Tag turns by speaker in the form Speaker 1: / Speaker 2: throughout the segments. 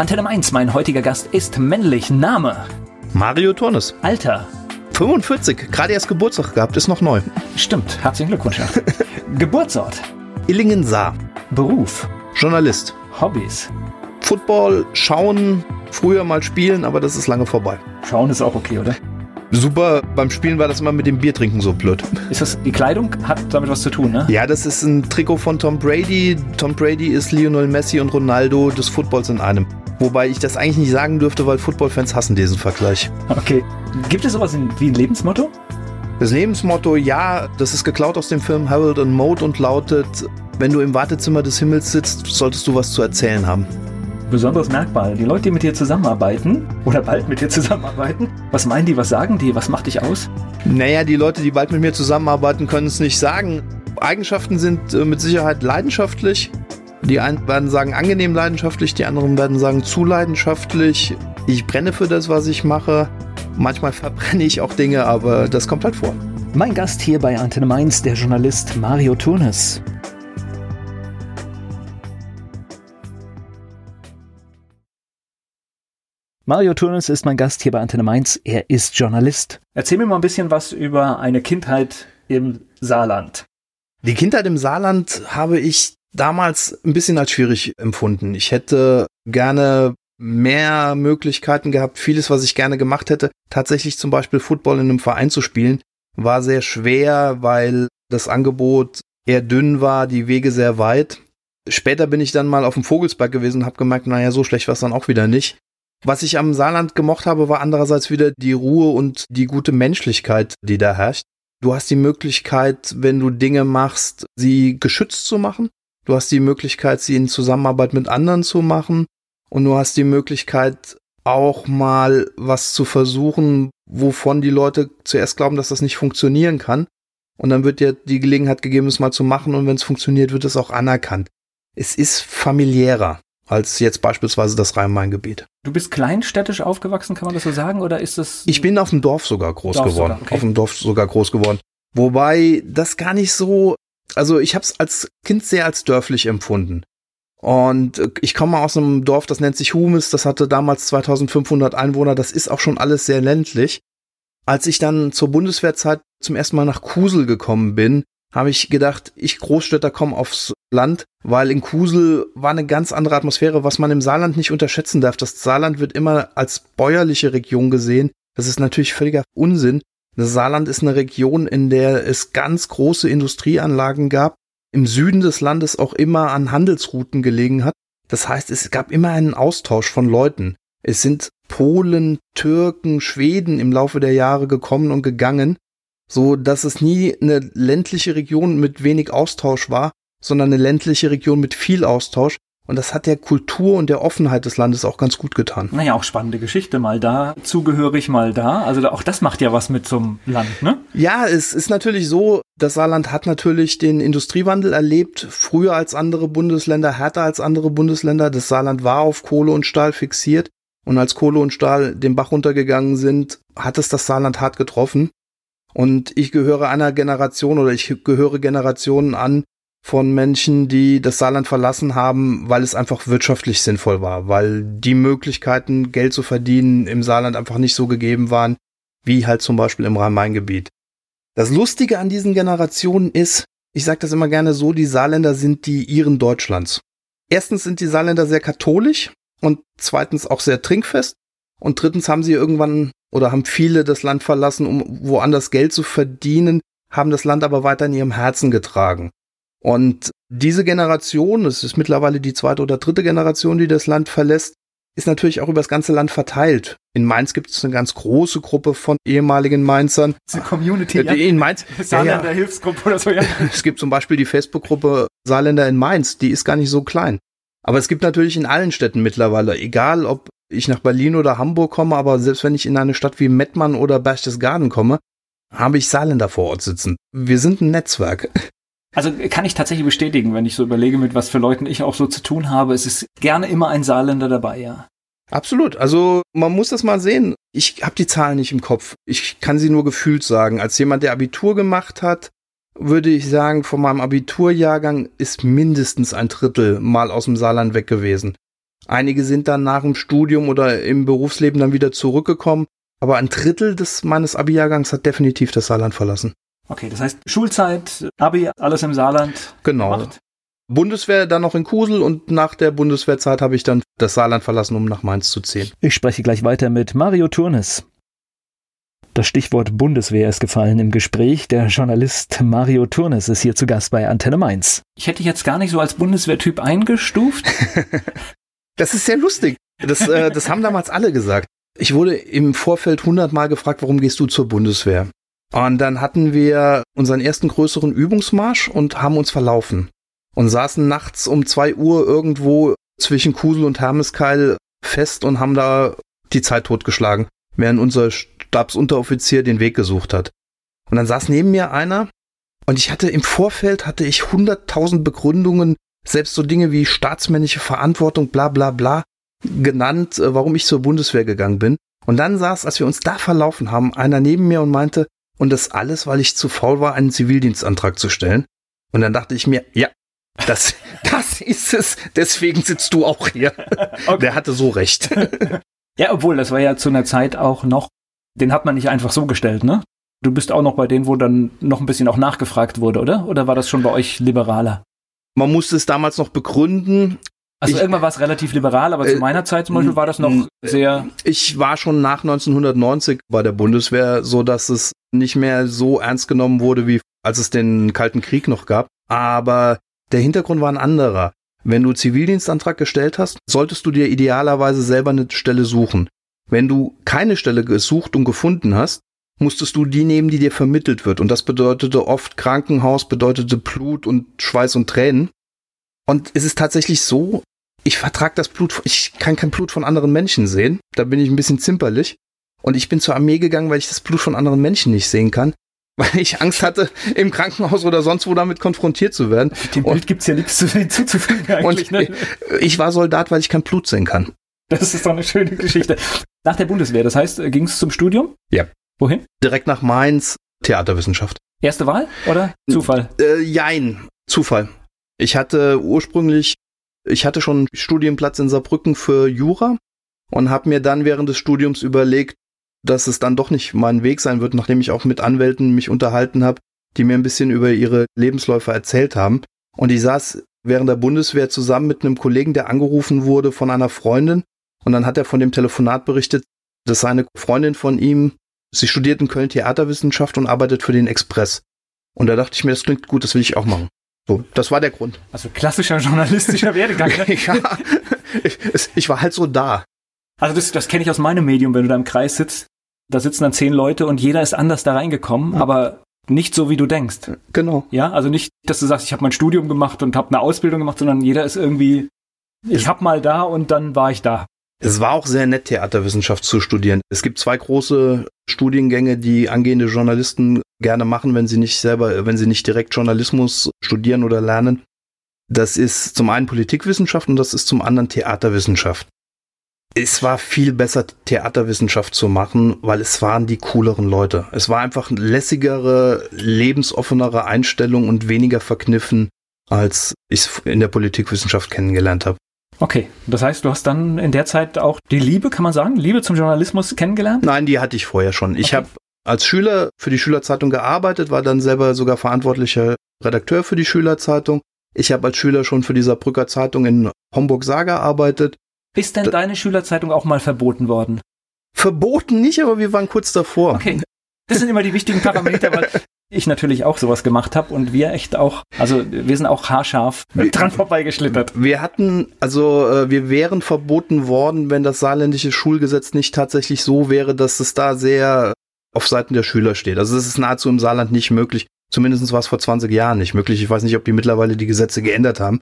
Speaker 1: Antenne 1, mein heutiger Gast ist männlich. Name?
Speaker 2: Mario Turnes.
Speaker 1: Alter?
Speaker 2: 45, gerade erst Geburtstag gehabt, ist noch neu.
Speaker 1: Stimmt, herzlichen Glückwunsch. Ja. Geburtsort?
Speaker 2: Illingen-Saar.
Speaker 1: Beruf?
Speaker 2: Journalist.
Speaker 1: Hobbys?
Speaker 2: Football, schauen, früher mal spielen, aber das ist lange vorbei.
Speaker 1: Schauen ist auch okay, oder?
Speaker 2: Super, beim Spielen war das immer mit dem Bier trinken so blöd.
Speaker 1: Ist das die Kleidung? Hat damit was zu tun, ne?
Speaker 2: Ja, das ist ein Trikot von Tom Brady. Tom Brady ist Lionel Messi und Ronaldo des Footballs in einem. Wobei ich das eigentlich nicht sagen dürfte, weil Footballfans hassen diesen Vergleich.
Speaker 1: Okay. Gibt es sowas wie ein Lebensmotto?
Speaker 2: Das Lebensmotto, ja, das ist geklaut aus dem Film Harold and Mode und lautet, wenn du im Wartezimmer des Himmels sitzt, solltest du was zu erzählen haben
Speaker 1: besonderes Merkmal? Die Leute, die mit dir zusammenarbeiten oder bald mit dir zusammenarbeiten, was meinen die, was sagen die, was macht dich aus?
Speaker 2: Naja, die Leute, die bald mit mir zusammenarbeiten, können es nicht sagen. Eigenschaften sind äh, mit Sicherheit leidenschaftlich. Die einen werden sagen angenehm leidenschaftlich, die anderen werden sagen zu leidenschaftlich. Ich brenne für das, was ich mache. Manchmal verbrenne ich auch Dinge, aber das kommt halt vor.
Speaker 1: Mein Gast hier bei Antenne Mainz, der Journalist Mario Turnes. Mario Turnes ist mein Gast hier bei Antenne Mainz. Er ist Journalist. Erzähl mir mal ein bisschen was über eine Kindheit im Saarland.
Speaker 2: Die Kindheit im Saarland habe ich damals ein bisschen als schwierig empfunden. Ich hätte gerne mehr Möglichkeiten gehabt. Vieles, was ich gerne gemacht hätte, tatsächlich zum Beispiel Football in einem Verein zu spielen, war sehr schwer, weil das Angebot eher dünn war, die Wege sehr weit. Später bin ich dann mal auf dem Vogelsberg gewesen und habe gemerkt, naja, so schlecht war es dann auch wieder nicht. Was ich am Saarland gemocht habe, war andererseits wieder die Ruhe und die gute Menschlichkeit, die da herrscht. Du hast die Möglichkeit, wenn du Dinge machst, sie geschützt zu machen. Du hast die Möglichkeit, sie in Zusammenarbeit mit anderen zu machen. Und du hast die Möglichkeit, auch mal was zu versuchen, wovon die Leute zuerst glauben, dass das nicht funktionieren kann. Und dann wird dir die Gelegenheit gegeben, es mal zu machen. Und wenn es funktioniert, wird es auch anerkannt. Es ist familiärer als jetzt beispielsweise das Rhein-Main-Gebiet.
Speaker 1: Du bist kleinstädtisch aufgewachsen, kann man das so sagen, oder ist das?
Speaker 2: Ich bin auf dem Dorf sogar groß Dorf geworden.
Speaker 1: Sogar, okay.
Speaker 2: Auf dem Dorf sogar groß geworden. Wobei das gar nicht so, also ich habe es als Kind sehr als dörflich empfunden. Und ich komme aus einem Dorf, das nennt sich Humes, das hatte damals 2500 Einwohner, das ist auch schon alles sehr ländlich. Als ich dann zur Bundeswehrzeit zum ersten Mal nach Kusel gekommen bin, habe ich gedacht, ich Großstädter komme aufs Land, weil in Kusel war eine ganz andere Atmosphäre, was man im Saarland nicht unterschätzen darf. Das Saarland wird immer als bäuerliche Region gesehen. Das ist natürlich völliger Unsinn. Das Saarland ist eine Region, in der es ganz große Industrieanlagen gab, im Süden des Landes auch immer an Handelsrouten gelegen hat. Das heißt, es gab immer einen Austausch von Leuten. Es sind Polen, Türken, Schweden im Laufe der Jahre gekommen und gegangen so dass es nie eine ländliche Region mit wenig Austausch war, sondern eine ländliche Region mit viel Austausch. Und das hat der Kultur und der Offenheit des Landes auch ganz gut getan.
Speaker 1: Naja, auch spannende Geschichte. Mal da zugehörig, mal da. Also auch das macht ja was mit einem Land, ne?
Speaker 2: Ja, es ist natürlich so, das Saarland hat natürlich den Industriewandel erlebt, früher als andere Bundesländer, härter als andere Bundesländer. Das Saarland war auf Kohle und Stahl fixiert. Und als Kohle und Stahl den Bach runtergegangen sind, hat es das Saarland hart getroffen. Und ich gehöre einer Generation oder ich gehöre Generationen an von Menschen, die das Saarland verlassen haben, weil es einfach wirtschaftlich sinnvoll war, weil die Möglichkeiten, Geld zu verdienen im Saarland einfach nicht so gegeben waren, wie halt zum Beispiel im Rhein-Main-Gebiet. Das Lustige an diesen Generationen ist, ich sage das immer gerne so, die Saarländer sind die Iren Deutschlands. Erstens sind die Saarländer sehr katholisch und zweitens auch sehr trinkfest und drittens haben sie irgendwann oder haben viele das Land verlassen, um woanders Geld zu verdienen, haben das Land aber weiter in ihrem Herzen getragen. Und diese Generation, es ist mittlerweile die zweite oder dritte Generation, die das Land verlässt, ist natürlich auch über das ganze Land verteilt. In Mainz gibt es eine ganz große Gruppe von ehemaligen Mainzern.
Speaker 1: Eine Community.
Speaker 2: Äh, in Mainz.
Speaker 1: Saarländer ja, ja. Hilfsgruppe oder so, ja.
Speaker 2: Es gibt zum Beispiel die Facebook-Gruppe Saarländer in Mainz, die ist gar nicht so klein. Aber es gibt natürlich in allen Städten mittlerweile, egal ob ich nach Berlin oder Hamburg komme, aber selbst wenn ich in eine Stadt wie Mettmann oder Berchtesgaden komme, habe ich Saarländer vor Ort sitzen. Wir sind ein Netzwerk.
Speaker 1: Also kann ich tatsächlich bestätigen, wenn ich so überlege, mit was für Leuten ich auch so zu tun habe. Es ist gerne immer ein Saarländer dabei, ja.
Speaker 2: Absolut. Also man muss das mal sehen. Ich habe die Zahlen nicht im Kopf. Ich kann sie nur gefühlt sagen. Als jemand, der Abitur gemacht hat, würde ich sagen, von meinem Abiturjahrgang ist mindestens ein Drittel mal aus dem Saarland weg gewesen. Einige sind dann nach dem Studium oder im Berufsleben dann wieder zurückgekommen. Aber ein Drittel des meines Abi-Jahrgangs hat definitiv das Saarland verlassen.
Speaker 1: Okay, das heißt Schulzeit, Abi, alles im Saarland.
Speaker 2: Genau. Gemacht. Bundeswehr dann noch in Kusel und nach der Bundeswehrzeit habe ich dann das Saarland verlassen, um nach Mainz zu ziehen.
Speaker 1: Ich spreche gleich weiter mit Mario Turnes. Das Stichwort Bundeswehr ist gefallen im Gespräch. Der Journalist Mario Turnes ist hier zu Gast bei Antenne Mainz. Ich hätte dich jetzt gar nicht so als Bundeswehrtyp eingestuft.
Speaker 2: das ist sehr lustig. Das, äh, das haben damals alle gesagt. Ich wurde im Vorfeld hundertmal gefragt, warum gehst du zur Bundeswehr? Und dann hatten wir unseren ersten größeren Übungsmarsch und haben uns verlaufen. Und saßen nachts um zwei Uhr irgendwo zwischen Kusel und Hermeskeil fest und haben da die Zeit totgeschlagen, während unser Stabsunteroffizier den Weg gesucht hat. Und dann saß neben mir einer und ich hatte im Vorfeld hatte ich hunderttausend Begründungen, selbst so Dinge wie staatsmännische Verantwortung, bla bla bla, genannt, äh, warum ich zur Bundeswehr gegangen bin. Und dann saß, als wir uns da verlaufen haben, einer neben mir und meinte, und das alles, weil ich zu faul war, einen Zivildienstantrag zu stellen. Und dann dachte ich mir, ja, das, das ist es. Deswegen sitzt du auch hier. Okay. Der hatte so recht.
Speaker 1: Ja, obwohl, das war ja zu einer Zeit auch noch, den hat man nicht einfach so gestellt, ne? Du bist auch noch bei denen, wo dann noch ein bisschen auch nachgefragt wurde, oder? Oder war das schon bei euch liberaler?
Speaker 2: Man musste es damals noch begründen.
Speaker 1: Also ich, irgendwann war es relativ liberal, aber äh, zu meiner Zeit zum Beispiel war das noch sehr.
Speaker 2: Ich war schon nach 1990 bei der Bundeswehr, so dass es nicht mehr so ernst genommen wurde, wie als es den Kalten Krieg noch gab. Aber der Hintergrund war ein anderer. Wenn du Zivildienstantrag gestellt hast, solltest du dir idealerweise selber eine Stelle suchen. Wenn du keine Stelle gesucht und gefunden hast, musstest du die nehmen, die dir vermittelt wird. Und das bedeutete oft Krankenhaus, bedeutete Blut und Schweiß und Tränen. Und es ist tatsächlich so, ich vertrag das Blut, ich kann kein Blut von anderen Menschen sehen. Da bin ich ein bisschen zimperlich. Und ich bin zur Armee gegangen, weil ich das Blut von anderen Menschen nicht sehen kann. Weil ich Angst hatte, im Krankenhaus oder sonst wo damit konfrontiert zu werden.
Speaker 1: Dem Bild gibt's ja nichts hinzuzufügen eigentlich.
Speaker 2: Und ne? Ich war Soldat, weil ich kein Blut sehen kann.
Speaker 1: Das ist doch eine schöne Geschichte. Nach der Bundeswehr, das heißt, ging es zum Studium?
Speaker 2: Ja.
Speaker 1: Wohin?
Speaker 2: Direkt nach Mainz, Theaterwissenschaft.
Speaker 1: Erste Wahl oder Zufall?
Speaker 2: Äh, jein, Zufall. Ich hatte ursprünglich, ich hatte schon Studienplatz in Saarbrücken für Jura und habe mir dann während des Studiums überlegt, dass es dann doch nicht mein Weg sein wird, nachdem ich auch mit Anwälten mich unterhalten habe, die mir ein bisschen über ihre Lebensläufe erzählt haben. Und ich saß während der Bundeswehr zusammen mit einem Kollegen, der angerufen wurde von einer Freundin. Und dann hat er von dem Telefonat berichtet, dass seine Freundin von ihm, sie studiert in Köln Theaterwissenschaft und arbeitet für den Express. Und da dachte ich mir, das klingt gut, das will ich auch machen. So, das war der Grund.
Speaker 1: Also klassischer journalistischer Werdegang. Ne? ja,
Speaker 2: ich, ich, war halt so da.
Speaker 1: Also das, das kenne ich aus meinem Medium, wenn du da im Kreis sitzt. Da sitzen dann zehn Leute und jeder ist anders da reingekommen, ja. aber nicht so, wie du denkst.
Speaker 2: Genau.
Speaker 1: Ja, also nicht, dass du sagst, ich habe mein Studium gemacht und habe eine Ausbildung gemacht, sondern jeder ist irgendwie, ich habe mal da und dann war ich da.
Speaker 2: Es war auch sehr nett, Theaterwissenschaft zu studieren. Es gibt zwei große Studiengänge, die angehende Journalisten gerne machen, wenn sie nicht selber, wenn sie nicht direkt Journalismus studieren oder lernen. Das ist zum einen Politikwissenschaft und das ist zum anderen Theaterwissenschaft. Es war viel besser, Theaterwissenschaft zu machen, weil es waren die cooleren Leute. Es war einfach eine lässigere, lebensoffenere Einstellung und weniger verkniffen, als ich es in der Politikwissenschaft kennengelernt habe.
Speaker 1: Okay, das heißt, du hast dann in der Zeit auch die Liebe, kann man sagen, Liebe zum Journalismus kennengelernt?
Speaker 2: Nein, die hatte ich vorher schon. Ich okay. habe als Schüler für die Schülerzeitung gearbeitet, war dann selber sogar verantwortlicher Redakteur für die Schülerzeitung. Ich habe als Schüler schon für die Saarbrücker Zeitung in Homburg-Saar gearbeitet
Speaker 1: ist denn deine Schülerzeitung auch mal verboten worden?
Speaker 2: Verboten nicht, aber wir waren kurz davor.
Speaker 1: Okay. Das sind immer die wichtigen Parameter, weil ich natürlich auch sowas gemacht habe und wir echt auch, also wir sind auch haarscharf dran vorbeigeschlittert.
Speaker 2: Wir hatten, also äh, wir wären verboten worden, wenn das saarländische Schulgesetz nicht tatsächlich so wäre, dass es da sehr auf Seiten der Schüler steht. Also es ist nahezu im Saarland nicht möglich. Zumindest war es vor 20 Jahren nicht möglich. Ich weiß nicht, ob die mittlerweile die Gesetze geändert haben.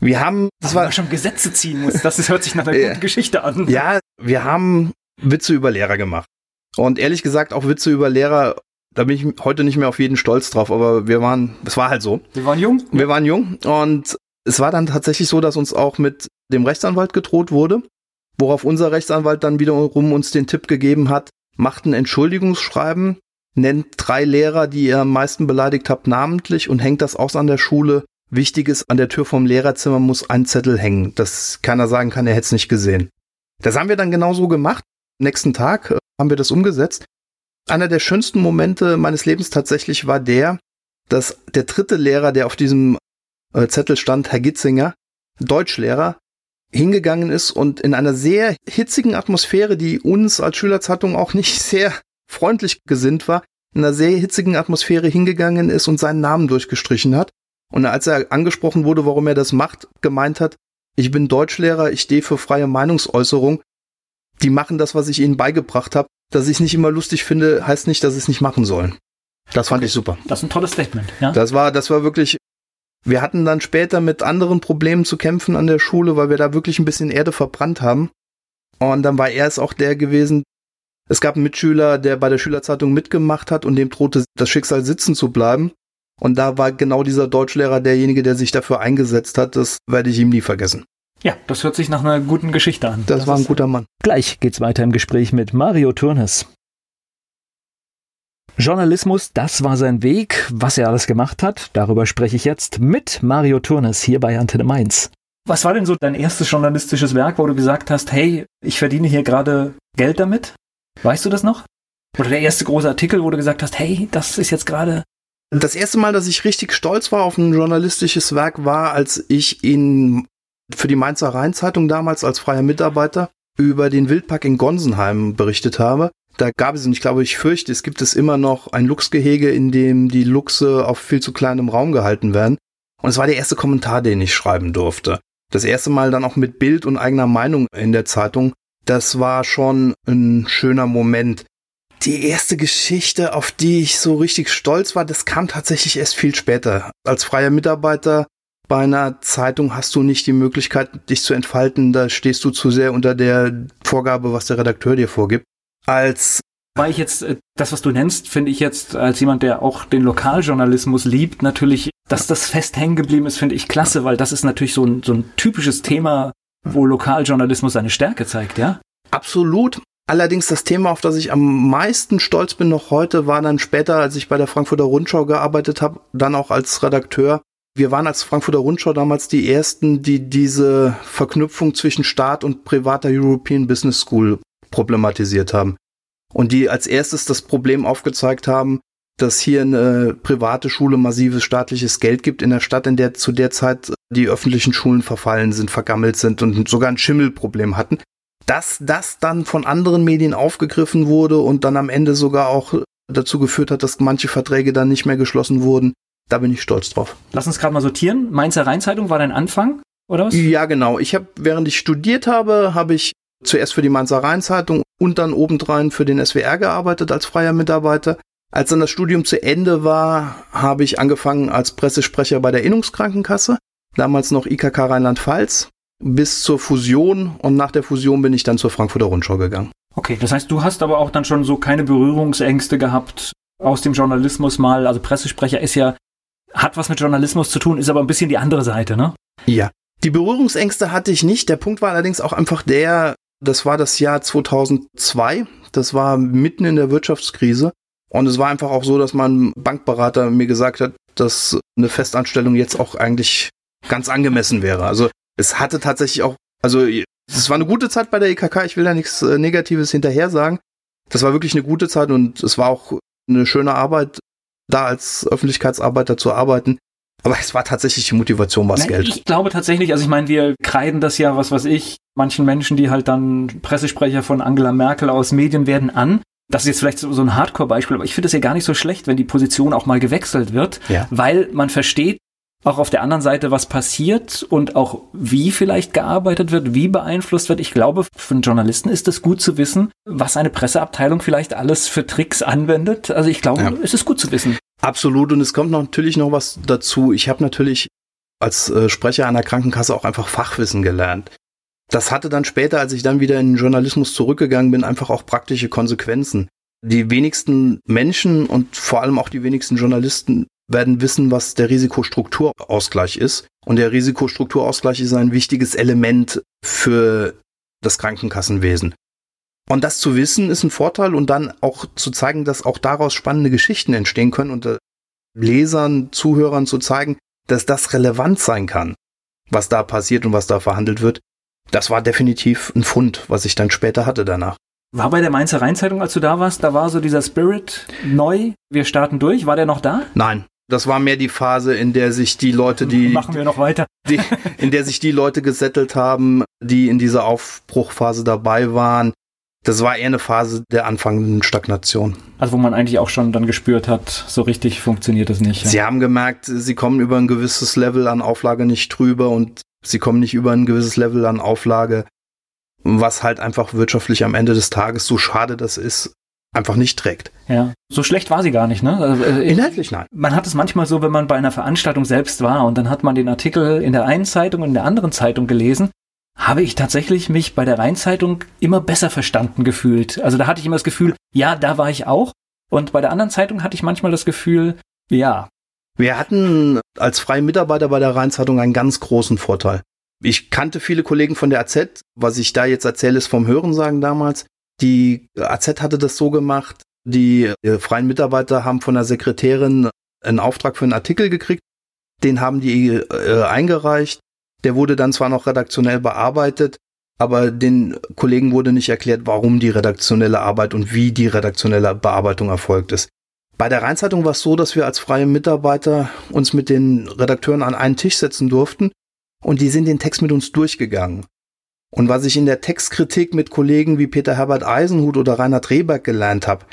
Speaker 2: Wir haben,
Speaker 1: das war schon Gesetze ziehen muss. Das hört sich nach einer guten Geschichte an.
Speaker 2: Ja, wir haben Witze über Lehrer gemacht. Und ehrlich gesagt auch Witze über Lehrer, da bin ich heute nicht mehr auf jeden stolz drauf, aber wir waren, es war halt so.
Speaker 1: Wir waren jung.
Speaker 2: Wir waren jung und es war dann tatsächlich so, dass uns auch mit dem Rechtsanwalt gedroht wurde, worauf unser Rechtsanwalt dann wiederum uns den Tipp gegeben hat, macht ein Entschuldigungsschreiben, nennt drei Lehrer, die ihr am meisten beleidigt habt, namentlich und hängt das aus an der Schule Wichtig ist, an der Tür vom Lehrerzimmer muss ein Zettel hängen, dass keiner sagen kann, er hätte es nicht gesehen. Das haben wir dann genauso gemacht. Nächsten Tag äh, haben wir das umgesetzt. Einer der schönsten Momente meines Lebens tatsächlich war der, dass der dritte Lehrer, der auf diesem äh, Zettel stand, Herr Gitzinger, Deutschlehrer, hingegangen ist und in einer sehr hitzigen Atmosphäre, die uns als Schülerzeitung auch nicht sehr freundlich gesinnt war, in einer sehr hitzigen Atmosphäre hingegangen ist und seinen Namen durchgestrichen hat. Und als er angesprochen wurde, warum er das macht, gemeint hat, ich bin Deutschlehrer, ich stehe für freie Meinungsäußerung. Die machen das, was ich ihnen beigebracht habe. Dass ich es nicht immer lustig finde, heißt nicht, dass sie es nicht machen sollen. Das fand okay. ich super.
Speaker 1: Das ist ein tolles Statement, ja.
Speaker 2: Das war, das war wirklich. Wir hatten dann später mit anderen Problemen zu kämpfen an der Schule, weil wir da wirklich ein bisschen Erde verbrannt haben. Und dann war er es auch der gewesen. Es gab einen Mitschüler, der bei der Schülerzeitung mitgemacht hat und dem drohte das Schicksal sitzen zu bleiben. Und da war genau dieser Deutschlehrer derjenige, der sich dafür eingesetzt hat. Das werde ich ihm nie vergessen.
Speaker 1: Ja, das hört sich nach einer guten Geschichte an.
Speaker 2: Das, das war ein guter Mann.
Speaker 1: Gleich geht's weiter im Gespräch mit Mario Turnes. Journalismus, das war sein Weg. Was er alles gemacht hat, darüber spreche ich jetzt mit Mario Turnes hier bei Antenne Mainz. Was war denn so dein erstes journalistisches Werk, wo du gesagt hast, hey, ich verdiene hier gerade Geld damit? Weißt du das noch? Oder der erste große Artikel, wo du gesagt hast, hey, das ist jetzt gerade
Speaker 2: das erste Mal, dass ich richtig stolz war auf ein journalistisches Werk, war, als ich in, für die Mainzer Rheinzeitung damals als freier Mitarbeiter über den Wildpark in Gonsenheim berichtet habe. Da gab es, und ich glaube, ich fürchte, es gibt es immer noch ein Luchsgehege, in dem die Luchse auf viel zu kleinem Raum gehalten werden. Und es war der erste Kommentar, den ich schreiben durfte. Das erste Mal dann auch mit Bild und eigener Meinung in der Zeitung. Das war schon ein schöner Moment die erste Geschichte, auf die ich so richtig stolz war, das kam tatsächlich erst viel später. Als freier Mitarbeiter bei einer Zeitung hast du nicht die Möglichkeit, dich zu entfalten. Da stehst du zu sehr unter der Vorgabe, was der Redakteur dir vorgibt. Als
Speaker 1: weil ich jetzt, äh, das, was du nennst, finde ich jetzt als jemand, der auch den Lokaljournalismus liebt, natürlich, dass das fest hängen geblieben ist, finde ich klasse, weil das ist natürlich so ein, so ein typisches Thema, wo Lokaljournalismus seine Stärke zeigt, ja?
Speaker 2: Absolut. Allerdings das Thema, auf das ich am meisten stolz bin noch heute, war dann später, als ich bei der Frankfurter Rundschau gearbeitet habe, dann auch als Redakteur. Wir waren als Frankfurter Rundschau damals die ersten, die diese Verknüpfung zwischen Staat und privater European Business School problematisiert haben. Und die als erstes das Problem aufgezeigt haben, dass hier eine private Schule massives staatliches Geld gibt in der Stadt, in der zu der Zeit die öffentlichen Schulen verfallen sind, vergammelt sind und sogar ein Schimmelproblem hatten dass das dann von anderen Medien aufgegriffen wurde und dann am Ende sogar auch dazu geführt hat, dass manche Verträge dann nicht mehr geschlossen wurden. Da bin ich stolz drauf.
Speaker 1: Lass uns gerade mal sortieren. Mainzer Rheinzeitung war dein Anfang, oder was?
Speaker 2: Ja, genau. Ich habe, während ich studiert habe, habe ich zuerst für die Mainzer Rheinzeitung und dann obendrein für den SWR gearbeitet als freier Mitarbeiter. Als dann das Studium zu Ende war, habe ich angefangen als Pressesprecher bei der Innungskrankenkasse, damals noch IKK Rheinland-Pfalz bis zur Fusion und nach der Fusion bin ich dann zur Frankfurter Rundschau gegangen.
Speaker 1: Okay, das heißt, du hast aber auch dann schon so keine Berührungsängste gehabt aus dem Journalismus mal. Also Pressesprecher ist ja, hat was mit Journalismus zu tun, ist aber ein bisschen die andere Seite, ne?
Speaker 2: Ja. Die Berührungsängste hatte ich nicht. Der Punkt war allerdings auch einfach der, das war das Jahr 2002. Das war mitten in der Wirtschaftskrise. Und es war einfach auch so, dass mein Bankberater mir gesagt hat, dass eine Festanstellung jetzt auch eigentlich ganz angemessen wäre. Also es hatte tatsächlich auch, also es war eine gute Zeit bei der EKK, ich will da nichts äh, Negatives hinterher sagen. Das war wirklich eine gute Zeit und es war auch eine schöne Arbeit, da als Öffentlichkeitsarbeiter zu arbeiten. Aber es war tatsächlich die Motivation, was Geld.
Speaker 1: Ich glaube tatsächlich, also ich meine, wir kreiden das ja, was weiß ich, manchen Menschen, die halt dann Pressesprecher von Angela Merkel aus Medien werden, an. Das ist jetzt vielleicht so ein Hardcore-Beispiel, aber ich finde es ja gar nicht so schlecht, wenn die Position auch mal gewechselt wird, ja. weil man versteht, auch auf der anderen Seite, was passiert und auch wie vielleicht gearbeitet wird, wie beeinflusst wird. Ich glaube, für einen Journalisten ist es gut zu wissen, was eine Presseabteilung vielleicht alles für Tricks anwendet. Also ich glaube, ja. es ist gut zu wissen.
Speaker 2: Absolut. Und es kommt natürlich noch was dazu. Ich habe natürlich als äh, Sprecher einer Krankenkasse auch einfach Fachwissen gelernt. Das hatte dann später, als ich dann wieder in den Journalismus zurückgegangen bin, einfach auch praktische Konsequenzen. Die wenigsten Menschen und vor allem auch die wenigsten Journalisten werden wissen, was der Risikostrukturausgleich ist. Und der Risikostrukturausgleich ist ein wichtiges Element für das Krankenkassenwesen. Und das zu wissen ist ein Vorteil und dann auch zu zeigen, dass auch daraus spannende Geschichten entstehen können und Lesern, Zuhörern zu zeigen, dass das relevant sein kann, was da passiert und was da verhandelt wird, das war definitiv ein Fund, was ich dann später hatte danach.
Speaker 1: War bei der Mainzer Rheinzeitung, als du da warst, da war so dieser Spirit neu, wir starten durch, war der noch da?
Speaker 2: Nein, das war mehr die Phase, in der sich die Leute, die.
Speaker 1: Machen wir noch weiter.
Speaker 2: Die, in der sich die Leute gesettelt haben, die in dieser Aufbruchphase dabei waren. Das war eher eine Phase der anfangenden Stagnation.
Speaker 1: Also wo man eigentlich auch schon dann gespürt hat, so richtig funktioniert es nicht.
Speaker 2: Ja. Sie haben gemerkt, sie kommen über ein gewisses Level an Auflage nicht drüber und sie kommen nicht über ein gewisses Level an Auflage, was halt einfach wirtschaftlich am Ende des Tages, so schade das ist, einfach nicht trägt.
Speaker 1: Ja, so schlecht war sie gar nicht, ne? Also,
Speaker 2: äh, Inhaltlich nein.
Speaker 1: Man hat es manchmal so, wenn man bei einer Veranstaltung selbst war und dann hat man den Artikel in der einen Zeitung und in der anderen Zeitung gelesen, habe ich tatsächlich mich bei der Rheinzeitung immer besser verstanden gefühlt. Also da hatte ich immer das Gefühl, ja, da war ich auch. Und bei der anderen Zeitung hatte ich manchmal das Gefühl, ja.
Speaker 2: Wir hatten als freie Mitarbeiter bei der Rheinzeitung einen ganz großen Vorteil. Ich kannte viele Kollegen von der AZ. Was ich da jetzt erzähle, ist vom Hörensagen damals. Die AZ hatte das so gemacht, die äh, freien Mitarbeiter haben von der Sekretärin einen Auftrag für einen Artikel gekriegt, den haben die äh, eingereicht, der wurde dann zwar noch redaktionell bearbeitet, aber den Kollegen wurde nicht erklärt, warum die redaktionelle Arbeit und wie die redaktionelle Bearbeitung erfolgt ist. Bei der Rheinzeitung war es so, dass wir als freie Mitarbeiter uns mit den Redakteuren an einen Tisch setzen durften und die sind den Text mit uns durchgegangen. Und was ich in der Textkritik mit Kollegen wie Peter Herbert Eisenhut oder Reinhard Rehberg gelernt habe,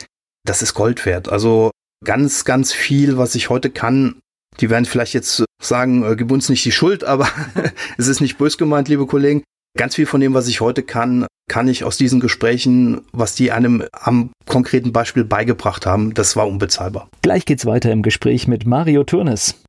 Speaker 2: das ist Gold wert. Also ganz, ganz viel, was ich heute kann, die werden vielleicht jetzt sagen, äh, gib uns nicht die Schuld, aber es ist nicht bös gemeint, liebe Kollegen. Ganz viel von dem, was ich heute kann, kann ich aus diesen Gesprächen, was die einem am konkreten Beispiel beigebracht haben, das war unbezahlbar.
Speaker 1: Gleich geht's weiter im Gespräch mit Mario Turnes.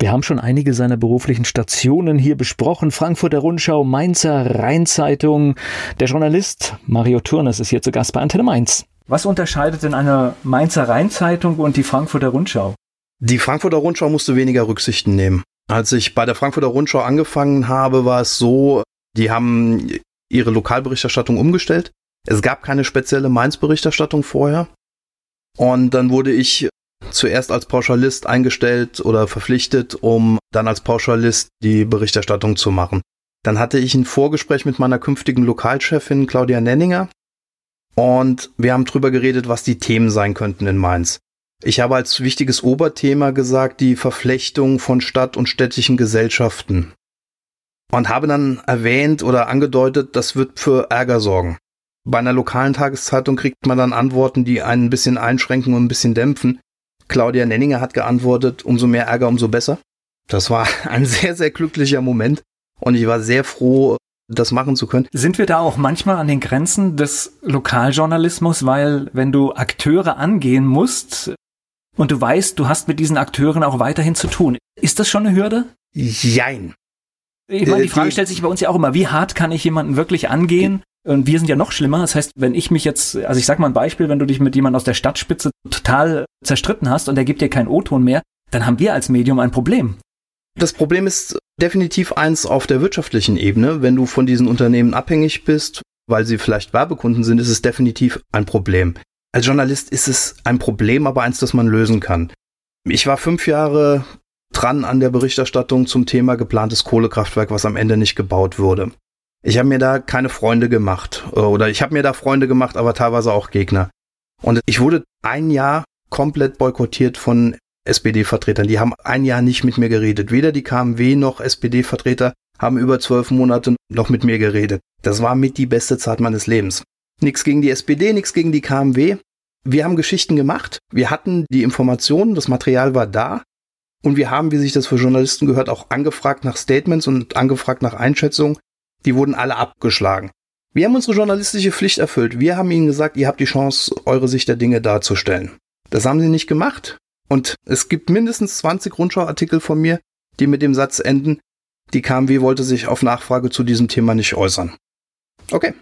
Speaker 1: Wir haben schon einige seiner beruflichen Stationen hier besprochen. Frankfurter Rundschau, Mainzer Rheinzeitung. Der Journalist Mario Turnes ist hier zu Gast bei Antenne Mainz. Was unterscheidet denn eine Mainzer Rheinzeitung und die Frankfurter Rundschau?
Speaker 2: Die Frankfurter Rundschau musste weniger Rücksichten nehmen. Als ich bei der Frankfurter Rundschau angefangen habe, war es so, die haben ihre Lokalberichterstattung umgestellt. Es gab keine spezielle Mainz-Berichterstattung vorher. Und dann wurde ich zuerst als Pauschalist eingestellt oder verpflichtet, um dann als Pauschalist die Berichterstattung zu machen. Dann hatte ich ein Vorgespräch mit meiner künftigen Lokalchefin Claudia Nenninger und wir haben drüber geredet, was die Themen sein könnten in Mainz. Ich habe als wichtiges Oberthema gesagt die Verflechtung von Stadt- und städtischen Gesellschaften und habe dann erwähnt oder angedeutet, das wird für Ärger sorgen. Bei einer lokalen Tageszeitung kriegt man dann Antworten, die einen ein bisschen einschränken und ein bisschen dämpfen. Claudia Nenninger hat geantwortet, umso mehr Ärger, umso besser. Das war ein sehr, sehr glücklicher Moment und ich war sehr froh, das machen zu können.
Speaker 1: Sind wir da auch manchmal an den Grenzen des Lokaljournalismus, weil wenn du Akteure angehen musst und du weißt, du hast mit diesen Akteuren auch weiterhin zu tun, ist das schon eine Hürde?
Speaker 2: Jein.
Speaker 1: Ich meine, die äh, Frage stellt sich bei uns ja auch immer, wie hart kann ich jemanden wirklich angehen? Und wir sind ja noch schlimmer. Das heißt, wenn ich mich jetzt, also ich sag mal ein Beispiel, wenn du dich mit jemandem aus der Stadtspitze total zerstritten hast und der gibt dir keinen O-Ton mehr, dann haben wir als Medium ein Problem.
Speaker 2: Das Problem ist definitiv eins auf der wirtschaftlichen Ebene. Wenn du von diesen Unternehmen abhängig bist, weil sie vielleicht Werbekunden sind, ist es definitiv ein Problem. Als Journalist ist es ein Problem, aber eins, das man lösen kann. Ich war fünf Jahre dran an der Berichterstattung zum Thema geplantes Kohlekraftwerk, was am Ende nicht gebaut wurde. Ich habe mir da keine Freunde gemacht äh, oder ich habe mir da Freunde gemacht, aber teilweise auch Gegner. Und ich wurde ein Jahr komplett boykottiert von SPD-Vertretern. Die haben ein Jahr nicht mit mir geredet. Weder die KMW noch SPD-Vertreter haben über zwölf Monate noch mit mir geredet. Das war mit die beste Zeit meines Lebens. Nix gegen die SPD, nix gegen die KMW. Wir haben Geschichten gemacht. Wir hatten die Informationen, das Material war da. Und wir haben, wie sich das für Journalisten gehört, auch angefragt nach Statements und angefragt nach Einschätzungen. Die wurden alle abgeschlagen. Wir haben unsere journalistische Pflicht erfüllt. Wir haben ihnen gesagt, ihr habt die Chance, eure Sicht der Dinge darzustellen. Das haben sie nicht gemacht. Und es gibt mindestens 20 Rundschauartikel von mir, die mit dem Satz enden, die KMW wollte sich auf Nachfrage zu diesem Thema nicht äußern. Okay.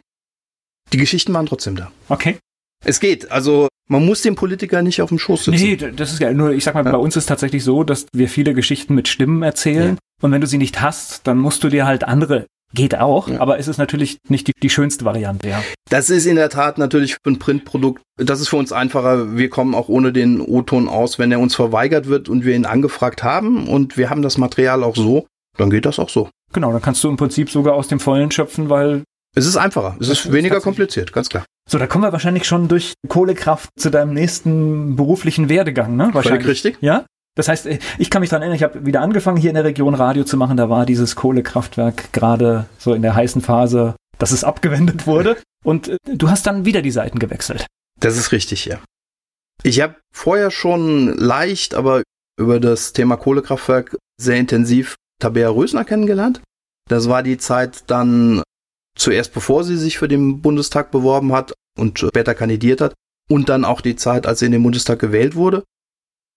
Speaker 2: Die Geschichten waren trotzdem da.
Speaker 1: Okay.
Speaker 2: Es geht. Also man muss den Politiker nicht auf dem Schoß sitzen.
Speaker 1: Nee, das ist ja nur, ich sag mal, ja. bei uns ist tatsächlich so, dass wir viele Geschichten mit Stimmen erzählen. Ja. Und wenn du sie nicht hast, dann musst du dir halt andere Geht auch, ja. aber es ist natürlich nicht die, die schönste Variante, ja.
Speaker 2: Das ist in der Tat natürlich für ein Printprodukt, das ist für uns einfacher. Wir kommen auch ohne den O-Ton aus, wenn er uns verweigert wird und wir ihn angefragt haben und wir haben das Material auch so, dann geht das auch so.
Speaker 1: Genau, dann kannst du im Prinzip sogar aus dem Vollen schöpfen, weil.
Speaker 2: Es ist einfacher, es ist weniger kompliziert, ganz klar.
Speaker 1: So, da kommen wir wahrscheinlich schon durch Kohlekraft zu deinem nächsten beruflichen Werdegang, ne?
Speaker 2: Wahrscheinlich. Völlig richtig.
Speaker 1: Ja? Das heißt, äh, ich kann mich daran erinnern, ich habe wieder angefangen, hier in der Region Radio zu machen. Da war dieses Kohlekraftwerk gerade so in der heißen Phase, dass es abgewendet wurde. Und äh, du hast dann wieder die Seiten gewechselt.
Speaker 2: Das ist richtig, ja. Ich habe vorher schon leicht, aber über das Thema Kohlekraftwerk sehr intensiv Tabea Rösner kennengelernt. Das war die Zeit dann zuerst, bevor sie sich für den Bundestag beworben hat und später kandidiert hat. Und dann auch die Zeit, als sie in den Bundestag gewählt wurde.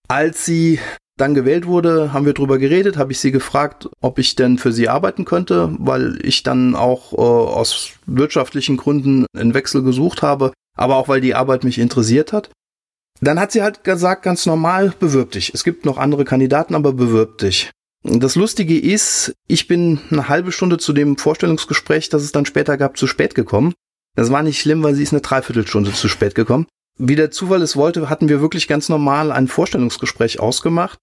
Speaker 2: Als sie dann gewählt wurde, haben wir drüber geredet, habe ich sie gefragt, ob ich denn für sie arbeiten könnte, weil ich dann auch äh, aus wirtschaftlichen Gründen einen Wechsel gesucht habe, aber auch weil die Arbeit mich interessiert hat. Dann hat sie halt gesagt, ganz normal, bewirb dich. Es gibt noch andere Kandidaten, aber bewirb dich. Das Lustige ist, ich bin eine halbe Stunde zu dem Vorstellungsgespräch, das es dann später gab, zu spät gekommen. Das war nicht schlimm, weil sie ist eine Dreiviertelstunde zu spät gekommen. Wie der Zufall es wollte, hatten wir wirklich ganz normal ein Vorstellungsgespräch ausgemacht.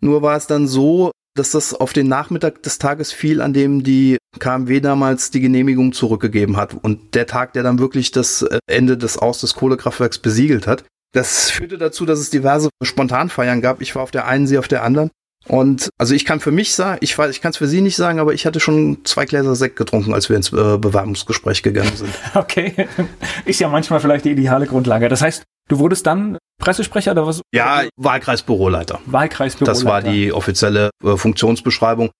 Speaker 2: Nur war es dann so, dass das auf den Nachmittag des Tages fiel, an dem die KMW damals die Genehmigung zurückgegeben hat. Und der Tag, der dann wirklich das äh, Ende des Aus des Kohlekraftwerks besiegelt hat. Das führte dazu, dass es diverse Spontanfeiern gab. Ich war auf der einen, sie auf der anderen. Und also ich kann für mich sagen, ich, ich kann es für Sie nicht sagen, aber ich hatte schon zwei Gläser Sekt getrunken, als wir ins äh, Bewerbungsgespräch gegangen sind.
Speaker 1: Okay, ist ja manchmal vielleicht die ideale Grundlage. Das heißt, du wurdest dann Pressesprecher oder was?
Speaker 2: Ja, Wahlkreisbüroleiter.
Speaker 1: Wahlkreisbüroleiter.
Speaker 2: Das war die offizielle äh, Funktionsbeschreibung.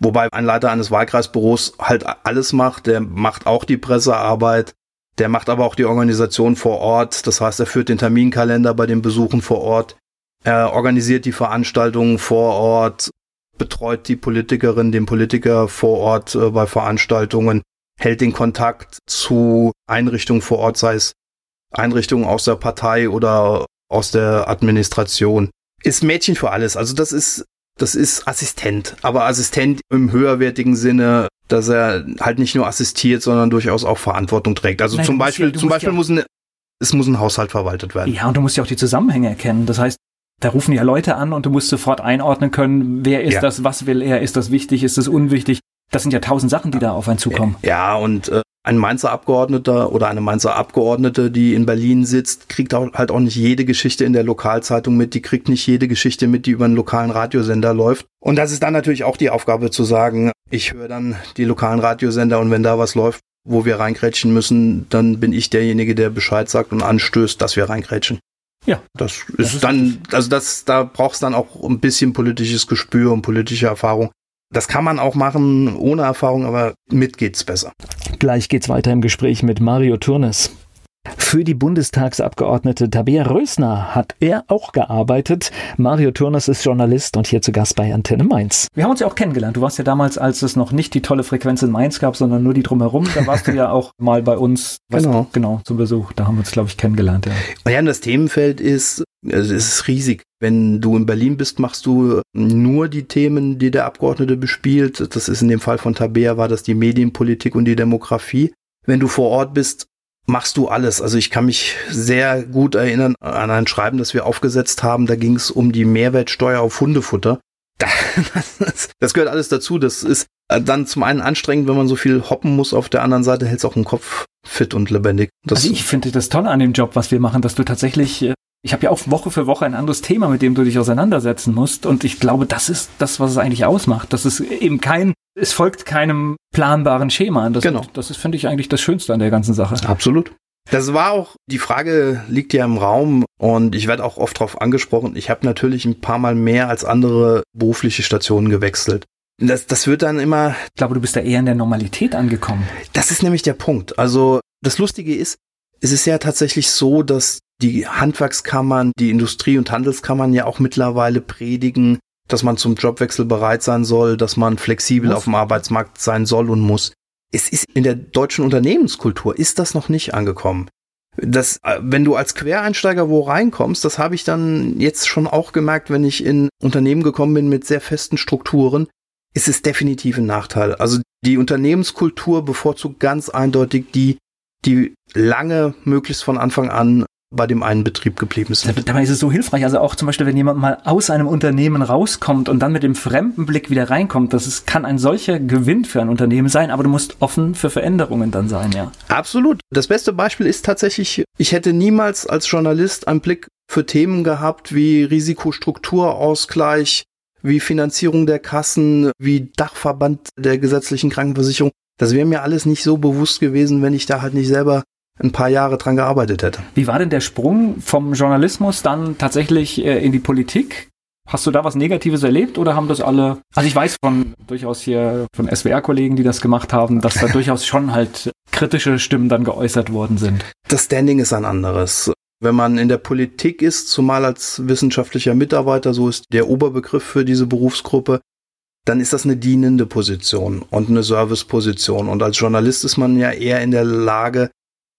Speaker 2: Wobei ein Leiter eines Wahlkreisbüros halt alles macht. Der macht auch die Pressearbeit. Der macht aber auch die Organisation vor Ort. Das heißt, er führt den Terminkalender bei den Besuchen vor Ort. Er organisiert die Veranstaltungen vor Ort, betreut die Politikerin, den Politiker vor Ort äh, bei Veranstaltungen, hält den Kontakt zu Einrichtungen vor Ort, sei es Einrichtungen aus der Partei oder aus der Administration. Ist Mädchen für alles. Also das ist, das ist Assistent, aber Assistent im höherwertigen Sinne, dass er halt nicht nur assistiert, sondern durchaus auch Verantwortung trägt. Also Nein, zum Beispiel, ja, zum Beispiel ja muss ein, es muss ein Haushalt verwaltet werden.
Speaker 1: Ja, und du musst ja auch die Zusammenhänge erkennen. Das heißt, da rufen ja Leute an und du musst sofort einordnen können, wer ist ja. das, was will er, ist das wichtig, ist das unwichtig. Das sind ja tausend Sachen, die da auf einen zukommen.
Speaker 2: Ja, und äh, ein Mainzer Abgeordneter oder eine Mainzer Abgeordnete, die in Berlin sitzt, kriegt auch, halt auch nicht jede Geschichte in der Lokalzeitung mit, die kriegt nicht jede Geschichte mit, die über einen lokalen Radiosender läuft. Und das ist dann natürlich auch die Aufgabe zu sagen, ich höre dann die lokalen Radiosender und wenn da was läuft, wo wir reinkrätschen müssen, dann bin ich derjenige, der Bescheid sagt und anstößt, dass wir reinkrätschen. Ja. Das ist, das ist dann, also das, da brauchst dann auch ein bisschen politisches Gespür und politische Erfahrung. Das kann man auch machen ohne Erfahrung, aber mit geht's besser.
Speaker 1: Gleich geht's weiter im Gespräch mit Mario Turnes. Für die Bundestagsabgeordnete Tabea Rösner hat er auch gearbeitet. Mario Turners ist Journalist und hier zu Gast bei Antenne Mainz. Wir haben uns ja auch kennengelernt. Du warst ja damals, als es noch nicht die tolle Frequenz in Mainz gab, sondern nur die drumherum. Da warst du ja auch mal bei uns. Genau. genau, zu Besuch. Da haben wir uns, glaube ich, kennengelernt.
Speaker 2: Ja. ja, das Themenfeld ist, es ist riesig. Wenn du in Berlin bist, machst du nur die Themen, die der Abgeordnete bespielt. Das ist in dem Fall von Tabea, war das die Medienpolitik und die Demografie. Wenn du vor Ort bist, machst du alles. Also ich kann mich sehr gut erinnern an ein Schreiben, das wir aufgesetzt haben. Da ging es um die Mehrwertsteuer auf Hundefutter. Das, das gehört alles dazu. Das ist äh, dann zum einen anstrengend, wenn man so viel hoppen muss. Auf der anderen Seite hält es auch im Kopf fit und lebendig.
Speaker 1: Das also ich finde das toll an dem Job, was wir machen, dass du tatsächlich äh, ich habe ja auch Woche für Woche ein anderes Thema, mit dem du dich auseinandersetzen musst. Und ich glaube, das ist das, was es eigentlich ausmacht. Das ist eben kein, es folgt keinem planbaren Schema. Das, genau. Das ist, finde ich, eigentlich das Schönste an der ganzen Sache.
Speaker 2: Absolut. Das war auch, die Frage liegt ja im Raum und ich werde auch oft darauf angesprochen. Ich habe natürlich ein paar Mal mehr als andere berufliche Stationen gewechselt. Das, das wird dann immer.
Speaker 1: Ich glaube, du bist da eher in der Normalität angekommen.
Speaker 2: Das ist nämlich der Punkt. Also das Lustige ist, es ist ja tatsächlich so, dass die Handwerkskammern, die Industrie- und Handelskammern ja auch mittlerweile predigen, dass man zum Jobwechsel bereit sein soll, dass man flexibel muss. auf dem Arbeitsmarkt sein soll und muss. Es ist in der deutschen Unternehmenskultur ist das noch nicht angekommen. Das, äh, wenn du als Quereinsteiger wo reinkommst, das habe ich dann jetzt schon auch gemerkt, wenn ich in Unternehmen gekommen bin mit sehr festen Strukturen, ist es definitiv ein Nachteil. Also die Unternehmenskultur bevorzugt ganz eindeutig die, die lange, möglichst von Anfang an bei dem einen Betrieb geblieben sind.
Speaker 1: Dabei ist es so hilfreich, also auch zum Beispiel, wenn jemand mal aus einem Unternehmen rauskommt und dann mit dem fremden Blick wieder reinkommt, das ist, kann ein solcher Gewinn für ein Unternehmen sein, aber du musst offen für Veränderungen dann sein, ja.
Speaker 2: Absolut. Das beste Beispiel ist tatsächlich, ich hätte niemals als Journalist einen Blick für Themen gehabt wie Risikostrukturausgleich, wie Finanzierung der Kassen, wie Dachverband der gesetzlichen Krankenversicherung. Das wäre mir alles nicht so bewusst gewesen, wenn ich da halt nicht selber ein paar Jahre dran gearbeitet hätte.
Speaker 1: Wie war denn der Sprung vom Journalismus dann tatsächlich äh, in die Politik? Hast du da was Negatives erlebt oder haben das alle? Also ich weiß von durchaus hier von SWR-Kollegen, die das gemacht haben, dass da durchaus schon halt kritische Stimmen dann geäußert worden sind.
Speaker 2: Das Standing ist ein anderes. Wenn man in der Politik ist, zumal als wissenschaftlicher Mitarbeiter, so ist der Oberbegriff für diese Berufsgruppe, dann ist das eine dienende Position und eine Serviceposition. Und als Journalist ist man ja eher in der Lage,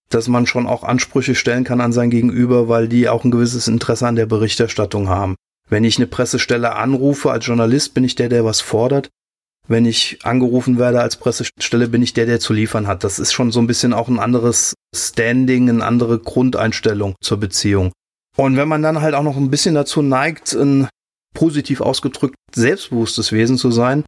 Speaker 2: dass man schon auch Ansprüche stellen kann an sein Gegenüber, weil die auch ein gewisses Interesse an der Berichterstattung haben. Wenn ich eine Pressestelle anrufe als Journalist, bin ich der, der was fordert. Wenn ich angerufen werde als Pressestelle, bin ich der, der zu liefern hat. Das ist schon so ein bisschen auch ein anderes Standing, eine andere Grundeinstellung zur Beziehung. Und wenn man dann halt auch noch ein bisschen dazu neigt, ein positiv ausgedrückt selbstbewusstes Wesen zu sein,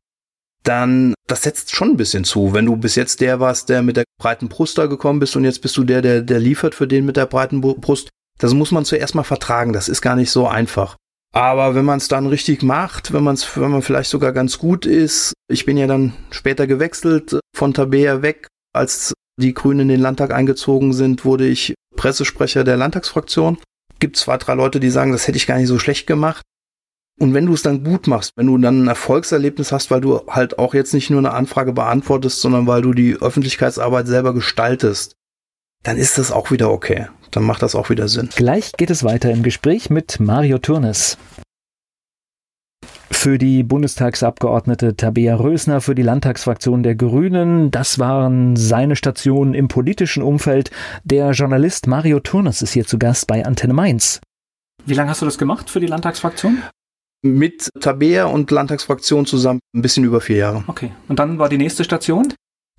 Speaker 2: dann das setzt schon ein bisschen zu. Wenn du bis jetzt der warst, der mit der breiten Brust da gekommen bist und jetzt bist du der, der, der liefert für den mit der breiten Brust, das muss man zuerst mal vertragen. Das ist gar nicht so einfach. Aber wenn man es dann richtig macht, wenn man es, wenn man vielleicht sogar ganz gut ist, ich bin ja dann später gewechselt von Tabea weg, als die Grünen in den Landtag eingezogen sind, wurde ich Pressesprecher der Landtagsfraktion. Gibt zwei, drei Leute, die sagen, das hätte ich gar nicht so schlecht gemacht. Und wenn du es dann gut machst, wenn du dann ein Erfolgserlebnis hast, weil du halt auch jetzt nicht nur eine Anfrage beantwortest, sondern weil du die Öffentlichkeitsarbeit selber gestaltest, dann ist das auch wieder okay. Dann macht das auch wieder Sinn.
Speaker 1: Gleich geht es weiter im Gespräch mit Mario Turnes. Für die Bundestagsabgeordnete Tabea Rösner, für die Landtagsfraktion der Grünen, das waren seine Stationen im politischen Umfeld. Der Journalist Mario Turnes ist hier zu Gast bei Antenne Mainz. Wie lange hast du das gemacht für die Landtagsfraktion?
Speaker 2: Mit Tabea und Landtagsfraktion zusammen ein bisschen über vier Jahre.
Speaker 1: Okay. Und dann war die nächste Station?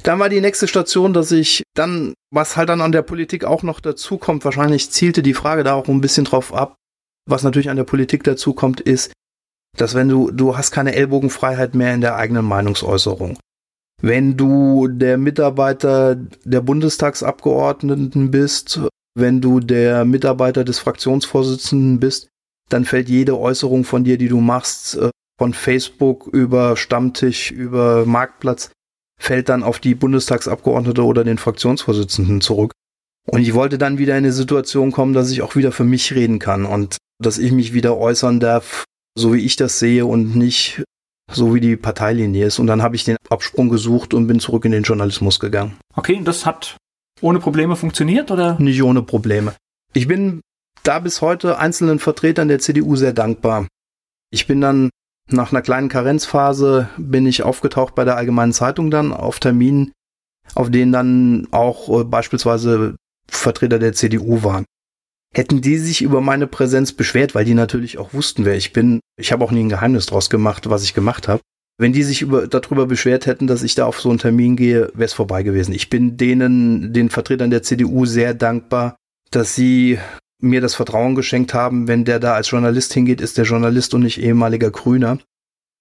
Speaker 2: Dann war die nächste Station, dass ich dann, was halt dann an der Politik auch noch dazu kommt, wahrscheinlich zielte die Frage da auch ein bisschen drauf ab, was natürlich an der Politik dazu kommt, ist, dass wenn du, du hast keine Ellbogenfreiheit mehr in der eigenen Meinungsäußerung. Wenn du der Mitarbeiter der Bundestagsabgeordneten bist, wenn du der Mitarbeiter des Fraktionsvorsitzenden bist, dann fällt jede Äußerung von dir, die du machst, äh, von Facebook über Stammtisch, über Marktplatz, fällt dann auf die Bundestagsabgeordnete oder den Fraktionsvorsitzenden zurück. Und ich wollte dann wieder in eine Situation kommen, dass ich auch wieder für mich reden kann und dass ich mich wieder äußern darf, so wie ich das sehe und nicht so wie die Parteilinie ist. Und dann habe ich den Absprung gesucht und bin zurück in den Journalismus gegangen.
Speaker 1: Okay, und das hat ohne Probleme funktioniert, oder?
Speaker 2: Nicht ohne Probleme. Ich bin da bis heute einzelnen Vertretern der CDU sehr dankbar. Ich bin dann nach einer kleinen Karenzphase bin ich aufgetaucht bei der Allgemeinen Zeitung dann auf Terminen, auf denen dann auch äh, beispielsweise Vertreter der CDU waren. Hätten die sich über meine Präsenz beschwert, weil die natürlich auch wussten, wer ich bin. Ich habe auch nie ein Geheimnis draus gemacht, was ich gemacht habe. Wenn die sich über, darüber beschwert hätten, dass ich da auf so einen Termin gehe, wäre es vorbei gewesen. Ich bin denen, den Vertretern der CDU sehr dankbar, dass sie mir das Vertrauen geschenkt haben, wenn der da als Journalist hingeht, ist der Journalist und nicht ehemaliger Grüner.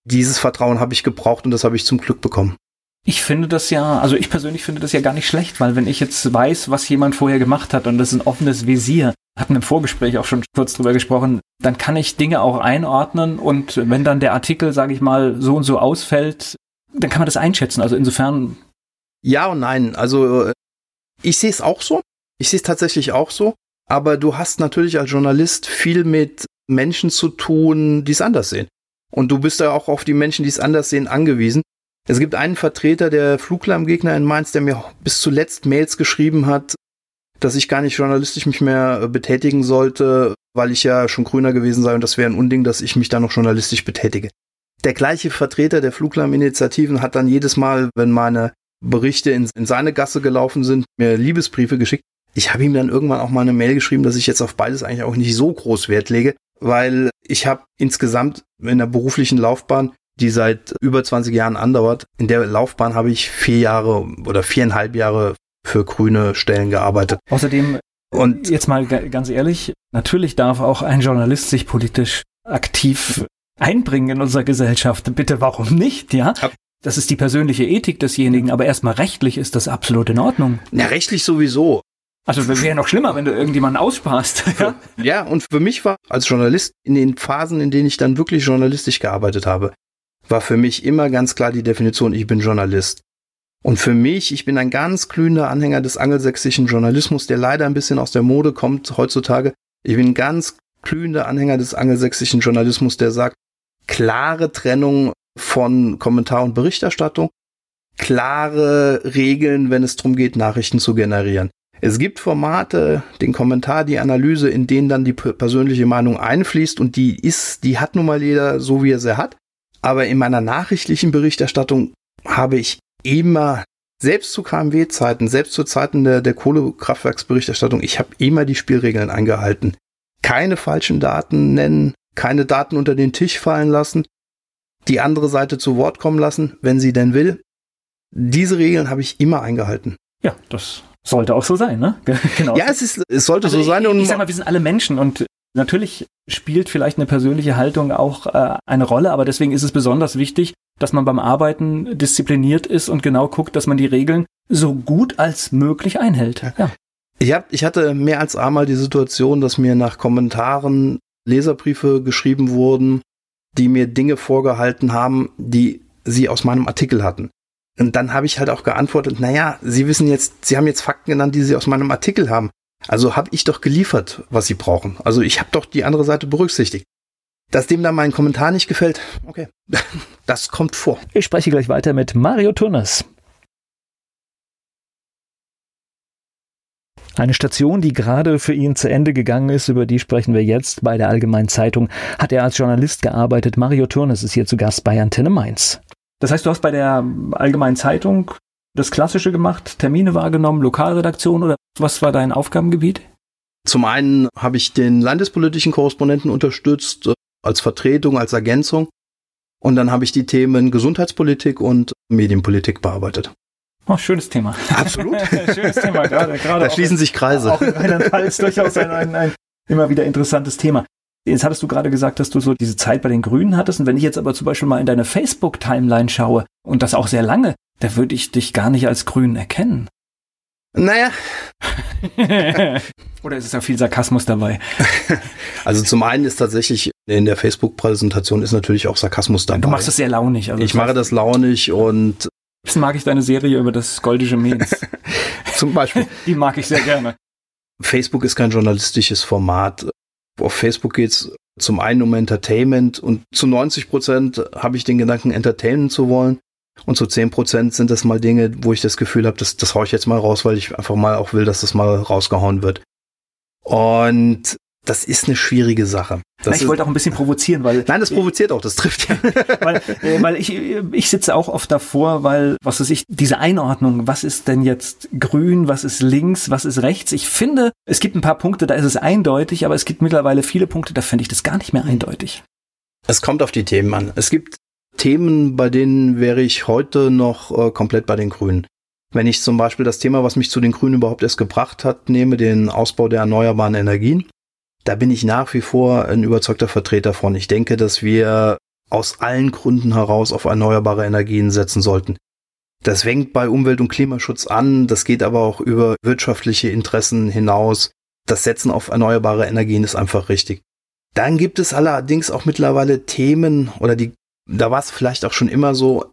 Speaker 2: Dieses Vertrauen habe ich gebraucht und das habe ich zum Glück bekommen.
Speaker 1: Ich finde das ja, also ich persönlich finde das ja gar nicht schlecht, weil wenn ich jetzt weiß, was jemand vorher gemacht hat und das ist ein offenes Visier, hatten im Vorgespräch auch schon kurz drüber gesprochen, dann kann ich Dinge auch einordnen und wenn dann der Artikel, sage ich mal, so und so ausfällt, dann kann man das einschätzen. Also insofern.
Speaker 2: Ja und nein. Also ich sehe es auch so. Ich sehe es tatsächlich auch so. Aber du hast natürlich als Journalist viel mit Menschen zu tun, die es anders sehen. Und du bist ja auch auf die Menschen, die es anders sehen, angewiesen. Es gibt einen Vertreter der Fluglärmgegner in Mainz, der mir bis zuletzt Mails geschrieben hat, dass ich gar nicht journalistisch mich mehr betätigen sollte, weil ich ja schon grüner gewesen sei und das wäre ein Unding, dass ich mich da noch journalistisch betätige. Der gleiche Vertreter der Fluglärminitiativen hat dann jedes Mal, wenn meine Berichte in, in seine Gasse gelaufen sind, mir Liebesbriefe geschickt ich habe ihm dann irgendwann auch mal eine Mail geschrieben, dass ich jetzt auf beides eigentlich auch nicht so groß Wert lege, weil ich habe insgesamt in der beruflichen Laufbahn die seit über 20 Jahren andauert. In der Laufbahn habe ich vier Jahre oder viereinhalb Jahre für grüne Stellen gearbeitet.
Speaker 1: Außerdem, und jetzt mal ganz ehrlich, natürlich darf auch ein Journalist sich politisch aktiv einbringen in unserer Gesellschaft. Bitte, warum nicht, ja? Das ist die persönliche Ethik desjenigen, aber erstmal rechtlich ist das absolut in Ordnung.
Speaker 2: Ja, rechtlich sowieso.
Speaker 1: Also wäre noch schlimmer, wenn du irgendjemanden aussparst.
Speaker 2: ja? ja, und für mich war als Journalist in den Phasen, in denen ich dann wirklich journalistisch gearbeitet habe, war für mich immer ganz klar die Definition, ich bin Journalist. Und für mich, ich bin ein ganz glühender Anhänger des angelsächsischen Journalismus, der leider ein bisschen aus der Mode kommt heutzutage. Ich bin ein ganz glühender Anhänger des angelsächsischen Journalismus, der sagt, klare Trennung von Kommentar und Berichterstattung, klare Regeln, wenn es darum geht, Nachrichten zu generieren. Es gibt Formate, den Kommentar, die Analyse, in denen dann die persönliche Meinung einfließt und die ist, die hat nun mal jeder so, wie er sie hat. Aber in meiner nachrichtlichen Berichterstattung habe ich immer, selbst zu KMW-Zeiten, selbst zu Zeiten der, der Kohlekraftwerksberichterstattung, ich habe immer die Spielregeln eingehalten. Keine falschen Daten nennen, keine Daten unter den Tisch fallen lassen, die andere Seite zu Wort kommen lassen, wenn sie denn will. Diese Regeln habe ich immer eingehalten.
Speaker 1: Ja, das sollte auch so sein, ne?
Speaker 2: genau. Ja, es ist, es sollte also so sein.
Speaker 1: Ich, und ich sag mal, wir sind alle Menschen und natürlich spielt vielleicht eine persönliche Haltung auch äh, eine Rolle, aber deswegen ist es besonders wichtig, dass man beim Arbeiten diszipliniert ist und genau guckt, dass man die Regeln so gut als möglich einhält. Ja.
Speaker 2: Ich, hab, ich hatte mehr als einmal die Situation, dass mir nach Kommentaren Leserbriefe geschrieben wurden, die mir Dinge vorgehalten haben, die sie aus meinem Artikel hatten. Und dann habe ich halt auch geantwortet, naja, Sie wissen jetzt, Sie haben jetzt Fakten genannt, die Sie aus meinem Artikel haben. Also habe ich doch geliefert, was Sie brauchen. Also ich habe doch die andere Seite berücksichtigt. Dass dem dann mein Kommentar nicht gefällt, okay, das kommt vor.
Speaker 1: Ich spreche gleich weiter mit Mario Turnes. Eine Station, die gerade für ihn zu Ende gegangen ist, über die sprechen wir jetzt bei der Allgemeinen Zeitung, hat er als Journalist gearbeitet. Mario Turnes ist hier zu Gast bei Antenne Mainz. Das heißt, du hast bei der Allgemeinen Zeitung das Klassische gemacht, Termine wahrgenommen, Lokalredaktion oder was war dein Aufgabengebiet?
Speaker 2: Zum einen habe ich den landespolitischen Korrespondenten unterstützt, äh, als Vertretung, als Ergänzung. Und dann habe ich die Themen Gesundheitspolitik und Medienpolitik bearbeitet.
Speaker 1: Oh, schönes Thema.
Speaker 2: Absolut. schönes Thema, gerade. gerade da schließen sich Kreise. Auch
Speaker 1: in Rheinland-Pfalz durchaus ein, ein, ein immer wieder interessantes Thema. Jetzt hattest du gerade gesagt, dass du so diese Zeit bei den Grünen hattest. Und wenn ich jetzt aber zum Beispiel mal in deine Facebook-Timeline schaue und das auch sehr lange, da würde ich dich gar nicht als Grün erkennen.
Speaker 2: Naja.
Speaker 1: Oder ist es ja viel Sarkasmus dabei?
Speaker 2: Also zum einen ist tatsächlich in der Facebook-Präsentation ist natürlich auch Sarkasmus dabei.
Speaker 1: Du machst es sehr launig.
Speaker 2: Also ich mache das launig und
Speaker 1: Jetzt mag ich deine Serie über das goldische Mähns.
Speaker 2: Zum Beispiel.
Speaker 1: Die mag ich sehr gerne.
Speaker 2: Facebook ist kein journalistisches Format. Auf Facebook geht's zum einen um Entertainment und zu 90 Prozent habe ich den Gedanken, entertainen zu wollen. Und zu 10 Prozent sind das mal Dinge, wo ich das Gefühl habe, das, das haue ich jetzt mal raus, weil ich einfach mal auch will, dass das mal rausgehauen wird. Und das ist eine schwierige Sache.
Speaker 1: Na, ich wollte auch ein bisschen provozieren, weil.
Speaker 2: Nein, das provoziert auch, das trifft ja.
Speaker 1: weil, äh, weil ich, ich sitze auch oft davor, weil, was weiß ich, diese Einordnung, was ist denn jetzt grün, was ist links, was ist rechts? Ich finde, es gibt ein paar Punkte, da ist es eindeutig, aber es gibt mittlerweile viele Punkte, da fände ich das gar nicht mehr eindeutig.
Speaker 2: Es kommt auf die Themen an. Es gibt Themen, bei denen wäre ich heute noch äh, komplett bei den Grünen. Wenn ich zum Beispiel das Thema, was mich zu den Grünen überhaupt erst gebracht hat, nehme, den Ausbau der erneuerbaren Energien, da bin ich nach wie vor ein überzeugter Vertreter von. Ich denke, dass wir aus allen Gründen heraus auf erneuerbare Energien setzen sollten. Das fängt bei Umwelt- und Klimaschutz an, das geht aber auch über wirtschaftliche Interessen hinaus. Das Setzen auf erneuerbare Energien ist einfach richtig. Dann gibt es allerdings auch mittlerweile Themen oder die, da war es vielleicht auch schon immer so,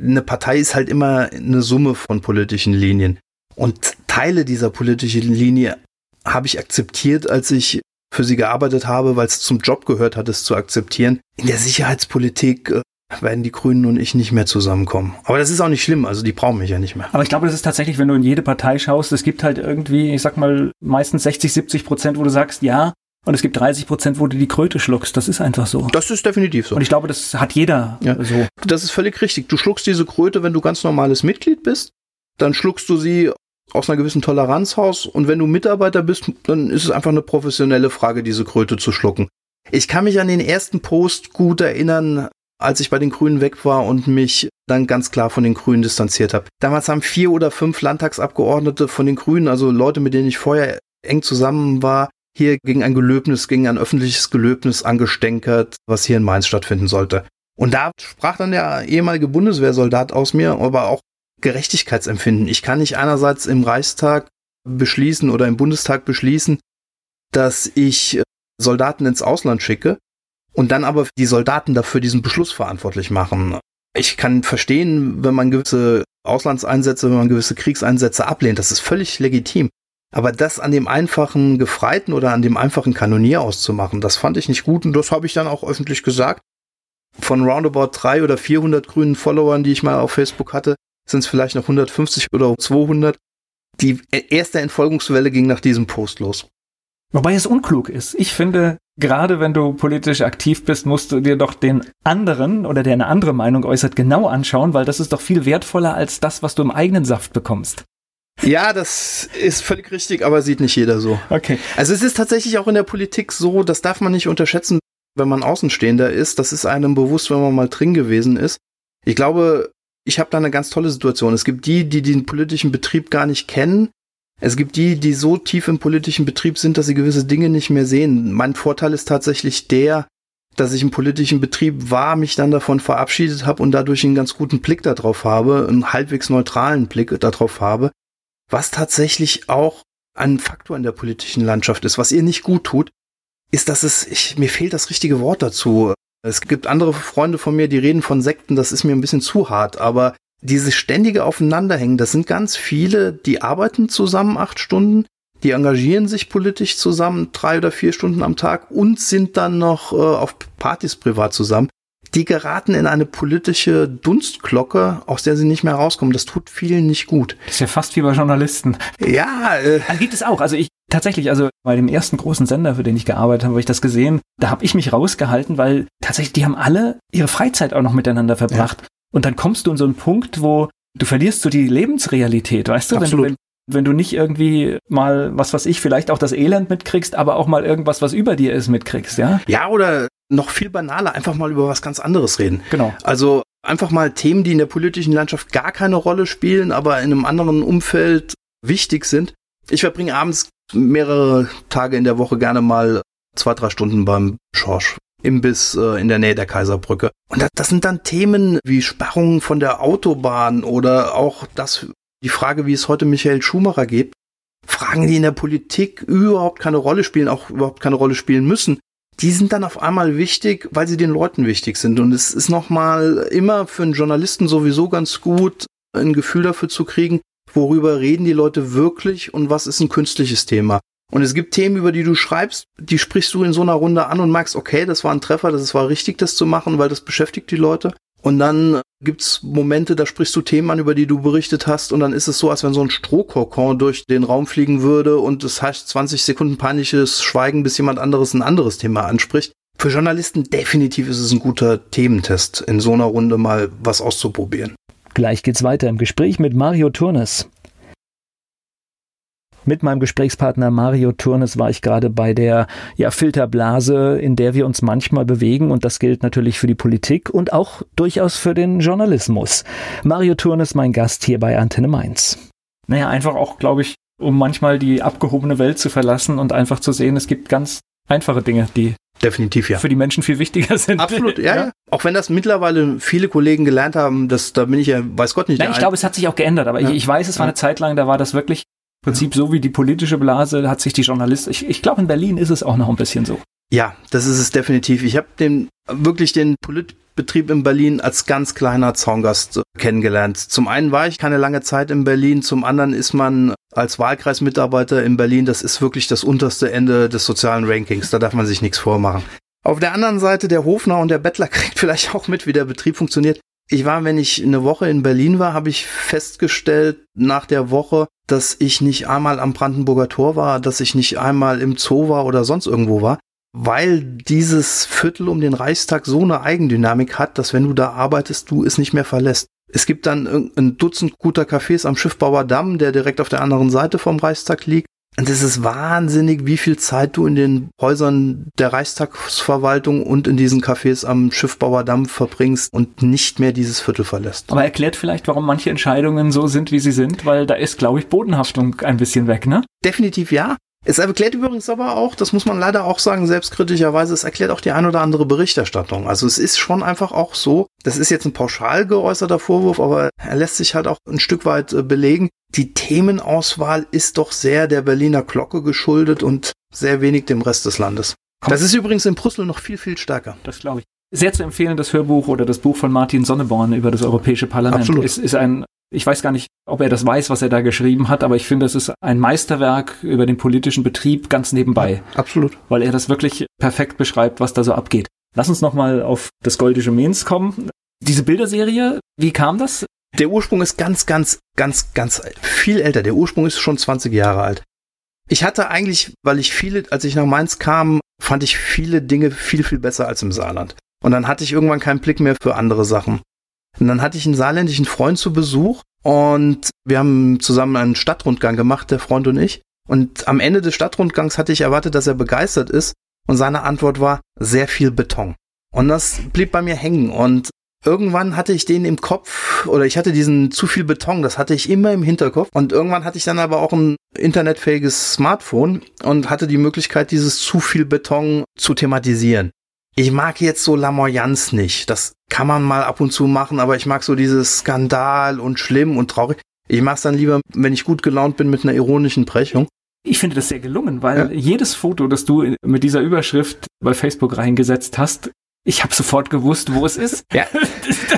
Speaker 2: eine Partei ist halt immer eine Summe von politischen Linien. Und Teile dieser politischen Linie habe ich akzeptiert, als ich für sie gearbeitet habe, weil es zum Job gehört hat, es zu akzeptieren. In der Sicherheitspolitik äh, werden die Grünen und ich nicht mehr zusammenkommen. Aber das ist auch nicht schlimm, also die brauchen mich ja nicht mehr.
Speaker 1: Aber ich glaube, das ist tatsächlich, wenn du in jede Partei schaust, es gibt halt irgendwie, ich sag mal, meistens 60, 70 Prozent, wo du sagst, ja, und es gibt 30 Prozent, wo du die Kröte schluckst. Das ist einfach so.
Speaker 2: Das ist definitiv so.
Speaker 1: Und ich glaube, das hat jeder ja. so.
Speaker 2: Das ist völlig richtig. Du schluckst diese Kröte, wenn du ganz normales Mitglied bist. Dann schluckst du sie aus einer gewissen Toleranz raus. Und wenn du Mitarbeiter bist, dann ist es einfach eine professionelle Frage, diese Kröte zu schlucken. Ich kann mich an den ersten Post gut erinnern, als ich bei den Grünen weg war und mich dann ganz klar von den Grünen distanziert habe. Damals haben vier oder fünf Landtagsabgeordnete von den Grünen, also Leute, mit denen ich vorher eng zusammen war, hier gegen ein Gelöbnis, gegen ein öffentliches Gelöbnis angestänkert, was hier in Mainz stattfinden sollte. Und da sprach dann der ehemalige Bundeswehrsoldat aus mir, aber auch Gerechtigkeitsempfinden. Ich kann nicht einerseits im Reichstag beschließen oder im Bundestag beschließen, dass ich Soldaten ins Ausland schicke und dann aber die Soldaten dafür diesen Beschluss verantwortlich machen. Ich kann verstehen, wenn man gewisse Auslandseinsätze, wenn man gewisse Kriegseinsätze ablehnt, das ist völlig legitim. Aber das an dem einfachen Gefreiten oder an dem einfachen Kanonier auszumachen, das fand ich nicht gut und das habe ich dann auch öffentlich gesagt. Von roundabout drei oder 400 grünen Followern, die ich mal auf Facebook hatte, sind es vielleicht noch 150 oder 200. Die erste Entfolgungswelle ging nach diesem Post los.
Speaker 1: Wobei es unklug ist. Ich finde, gerade wenn du politisch aktiv bist, musst du dir doch den anderen oder der eine andere Meinung äußert, genau anschauen, weil das ist doch viel wertvoller als das, was du im eigenen Saft bekommst.
Speaker 2: Ja, das ist völlig richtig, aber sieht nicht jeder so.
Speaker 1: Okay.
Speaker 2: Also es ist tatsächlich auch in der Politik so, das darf man nicht unterschätzen, wenn man Außenstehender ist. Das ist einem bewusst, wenn man mal drin gewesen ist. Ich glaube, ich habe da eine ganz tolle Situation. Es gibt die, die den politischen Betrieb gar nicht kennen. Es gibt die, die so tief im politischen Betrieb sind, dass sie gewisse Dinge nicht mehr sehen. Mein Vorteil ist tatsächlich der, dass ich im politischen Betrieb war, mich dann davon verabschiedet habe und dadurch einen ganz guten Blick darauf habe, einen halbwegs neutralen Blick darauf habe, was tatsächlich auch ein Faktor in der politischen Landschaft ist. Was ihr nicht gut tut, ist, dass es, ich, mir fehlt das richtige Wort dazu. Es gibt andere Freunde von mir, die reden von Sekten, das ist mir ein bisschen zu hart, aber dieses ständige Aufeinanderhängen, das sind ganz viele, die arbeiten zusammen acht Stunden, die engagieren sich politisch zusammen drei oder vier Stunden am Tag und sind dann noch äh, auf Partys privat zusammen die geraten in eine politische Dunstglocke, aus der sie nicht mehr rauskommen. Das tut vielen nicht gut.
Speaker 1: Das ist ja fast wie bei Journalisten.
Speaker 2: Ja. Äh
Speaker 1: also gibt es auch. Also ich tatsächlich, also bei dem ersten großen Sender, für den ich gearbeitet habe, habe ich das gesehen. Da habe ich mich rausgehalten, weil tatsächlich die haben alle ihre Freizeit auch noch miteinander verbracht. Ja. Und dann kommst du in so einen Punkt, wo du verlierst so die Lebensrealität, weißt du?
Speaker 2: Absolut.
Speaker 1: Wenn, wenn, wenn du nicht irgendwie mal, was weiß ich, vielleicht auch das Elend mitkriegst, aber auch mal irgendwas, was über dir ist, mitkriegst, ja?
Speaker 2: Ja, oder noch viel banaler, einfach mal über was ganz anderes reden.
Speaker 1: Genau.
Speaker 2: Also einfach mal Themen, die in der politischen Landschaft gar keine Rolle spielen, aber in einem anderen Umfeld wichtig sind. Ich verbringe abends mehrere Tage in der Woche gerne mal zwei, drei Stunden beim Schorsch. Imbiss äh, in der Nähe der Kaiserbrücke. Und das, das sind dann Themen wie Sperrungen von der Autobahn oder auch das, die Frage, wie es heute Michael Schumacher geht. Fragen, die in der Politik überhaupt keine Rolle spielen, auch überhaupt keine Rolle spielen müssen die sind dann auf einmal wichtig, weil sie den Leuten wichtig sind. Und es ist nochmal immer für einen Journalisten sowieso ganz gut, ein Gefühl dafür zu kriegen, worüber reden die Leute wirklich und was ist ein künstliches Thema. Und es gibt Themen, über die du schreibst, die sprichst du in so einer Runde an und merkst, okay, das war ein Treffer, das war richtig, das zu machen, weil das beschäftigt die Leute. Und dann gibt's Momente, da sprichst du Themen an, über die du berichtet hast, und dann ist es so, als wenn so ein Strohkokon durch den Raum fliegen würde und es heißt 20 Sekunden peinliches Schweigen, bis jemand anderes ein anderes Thema anspricht. Für Journalisten definitiv ist es ein guter Thementest, in so einer Runde mal was auszuprobieren.
Speaker 1: Gleich geht's weiter im Gespräch mit Mario Turnes. Mit meinem Gesprächspartner Mario Turnes war ich gerade bei der ja, Filterblase, in der wir uns manchmal bewegen und das gilt natürlich für die Politik und auch durchaus für den Journalismus. Mario Turnes, mein Gast hier bei Antenne Mainz. Naja, einfach auch, glaube ich, um manchmal die abgehobene Welt zu verlassen und einfach zu sehen, es gibt ganz einfache Dinge, die
Speaker 2: Definitiv, ja.
Speaker 1: Für die Menschen viel wichtiger sind.
Speaker 2: Absolut, ja, ja. Auch wenn das mittlerweile viele Kollegen gelernt haben, das, da bin ich ja, weiß Gott nicht.
Speaker 1: Nein, ich glaube, es hat sich auch geändert, aber ja. ich, ich, weiß, es war eine Zeit lang, da war das wirklich Prinzip so wie die politische Blase hat sich die Journalisten, ich, ich glaube in Berlin ist es auch noch ein bisschen so.
Speaker 2: Ja, das ist es definitiv. Ich habe den wirklich den Politbetrieb in Berlin als ganz kleiner Zaungast kennengelernt. Zum einen war ich keine lange Zeit in Berlin, zum anderen ist man als Wahlkreismitarbeiter in Berlin, das ist wirklich das unterste Ende des sozialen Rankings, da darf man sich nichts vormachen. Auf der anderen Seite der Hofner und der Bettler kriegt vielleicht auch mit, wie der Betrieb funktioniert. Ich war, wenn ich eine Woche in Berlin war, habe ich festgestellt nach der Woche, dass ich nicht einmal am Brandenburger Tor war, dass ich nicht einmal im Zoo war oder sonst irgendwo war, weil dieses Viertel um den Reichstag so eine Eigendynamik hat, dass wenn du da arbeitest, du es nicht mehr verlässt. Es gibt dann ein Dutzend guter Cafés am Schiffbauer Damm, der direkt auf der anderen Seite vom Reichstag liegt. Und es ist wahnsinnig, wie viel Zeit du in den Häusern der Reichstagsverwaltung und in diesen Cafés am Schiffbauerdamm verbringst und nicht mehr dieses Viertel verlässt.
Speaker 1: Aber erklärt vielleicht, warum manche Entscheidungen so sind, wie sie sind, weil da ist, glaube ich, Bodenhaftung ein bisschen weg, ne?
Speaker 2: Definitiv ja. Es erklärt übrigens aber auch, das muss man leider auch sagen, selbstkritischerweise, es erklärt auch die ein oder andere Berichterstattung. Also es ist schon einfach auch so, das ist jetzt ein pauschal geäußerter Vorwurf, aber er lässt sich halt auch ein Stück weit äh, belegen. Die Themenauswahl ist doch sehr der Berliner Glocke geschuldet und sehr wenig dem Rest des Landes. Das ist übrigens in Brüssel noch viel, viel stärker.
Speaker 1: Das glaube ich. Sehr zu empfehlen, das Hörbuch oder das Buch von Martin Sonneborn über das Europäische Parlament.
Speaker 2: Absolut.
Speaker 1: Es ist ein ich weiß gar nicht, ob er das weiß, was er da geschrieben hat, aber ich finde, es ist ein Meisterwerk über den politischen Betrieb ganz nebenbei.
Speaker 2: Absolut.
Speaker 1: Weil er das wirklich perfekt beschreibt, was da so abgeht. Lass uns nochmal auf das Goldische Mens kommen. Diese Bilderserie, wie kam das?
Speaker 2: Der Ursprung ist ganz, ganz, ganz, ganz viel älter. Der Ursprung ist schon 20 Jahre alt. Ich hatte eigentlich, weil ich viele, als ich nach Mainz kam, fand ich viele Dinge viel, viel besser als im Saarland. Und dann hatte ich irgendwann keinen Blick mehr für andere Sachen. Und dann hatte ich einen saarländischen Freund zu Besuch und wir haben zusammen einen Stadtrundgang gemacht, der Freund und ich. Und am Ende des Stadtrundgangs hatte ich erwartet, dass er begeistert ist. Und seine Antwort war sehr viel Beton. Und das blieb bei mir hängen. Und irgendwann hatte ich den im Kopf oder ich hatte diesen zu viel Beton, das hatte ich immer im Hinterkopf. Und irgendwann hatte ich dann aber auch ein internetfähiges Smartphone und hatte die Möglichkeit, dieses zu viel Beton zu thematisieren. Ich mag jetzt so Lamoyanz nicht. Das kann man mal ab und zu machen, aber ich mag so dieses Skandal und schlimm und traurig. Ich mache es dann lieber, wenn ich gut gelaunt bin, mit einer ironischen Brechung.
Speaker 1: Ich finde das sehr gelungen, weil ja. jedes Foto, das du mit dieser Überschrift bei Facebook reingesetzt hast, ich habe sofort gewusst, wo es ist. Ja.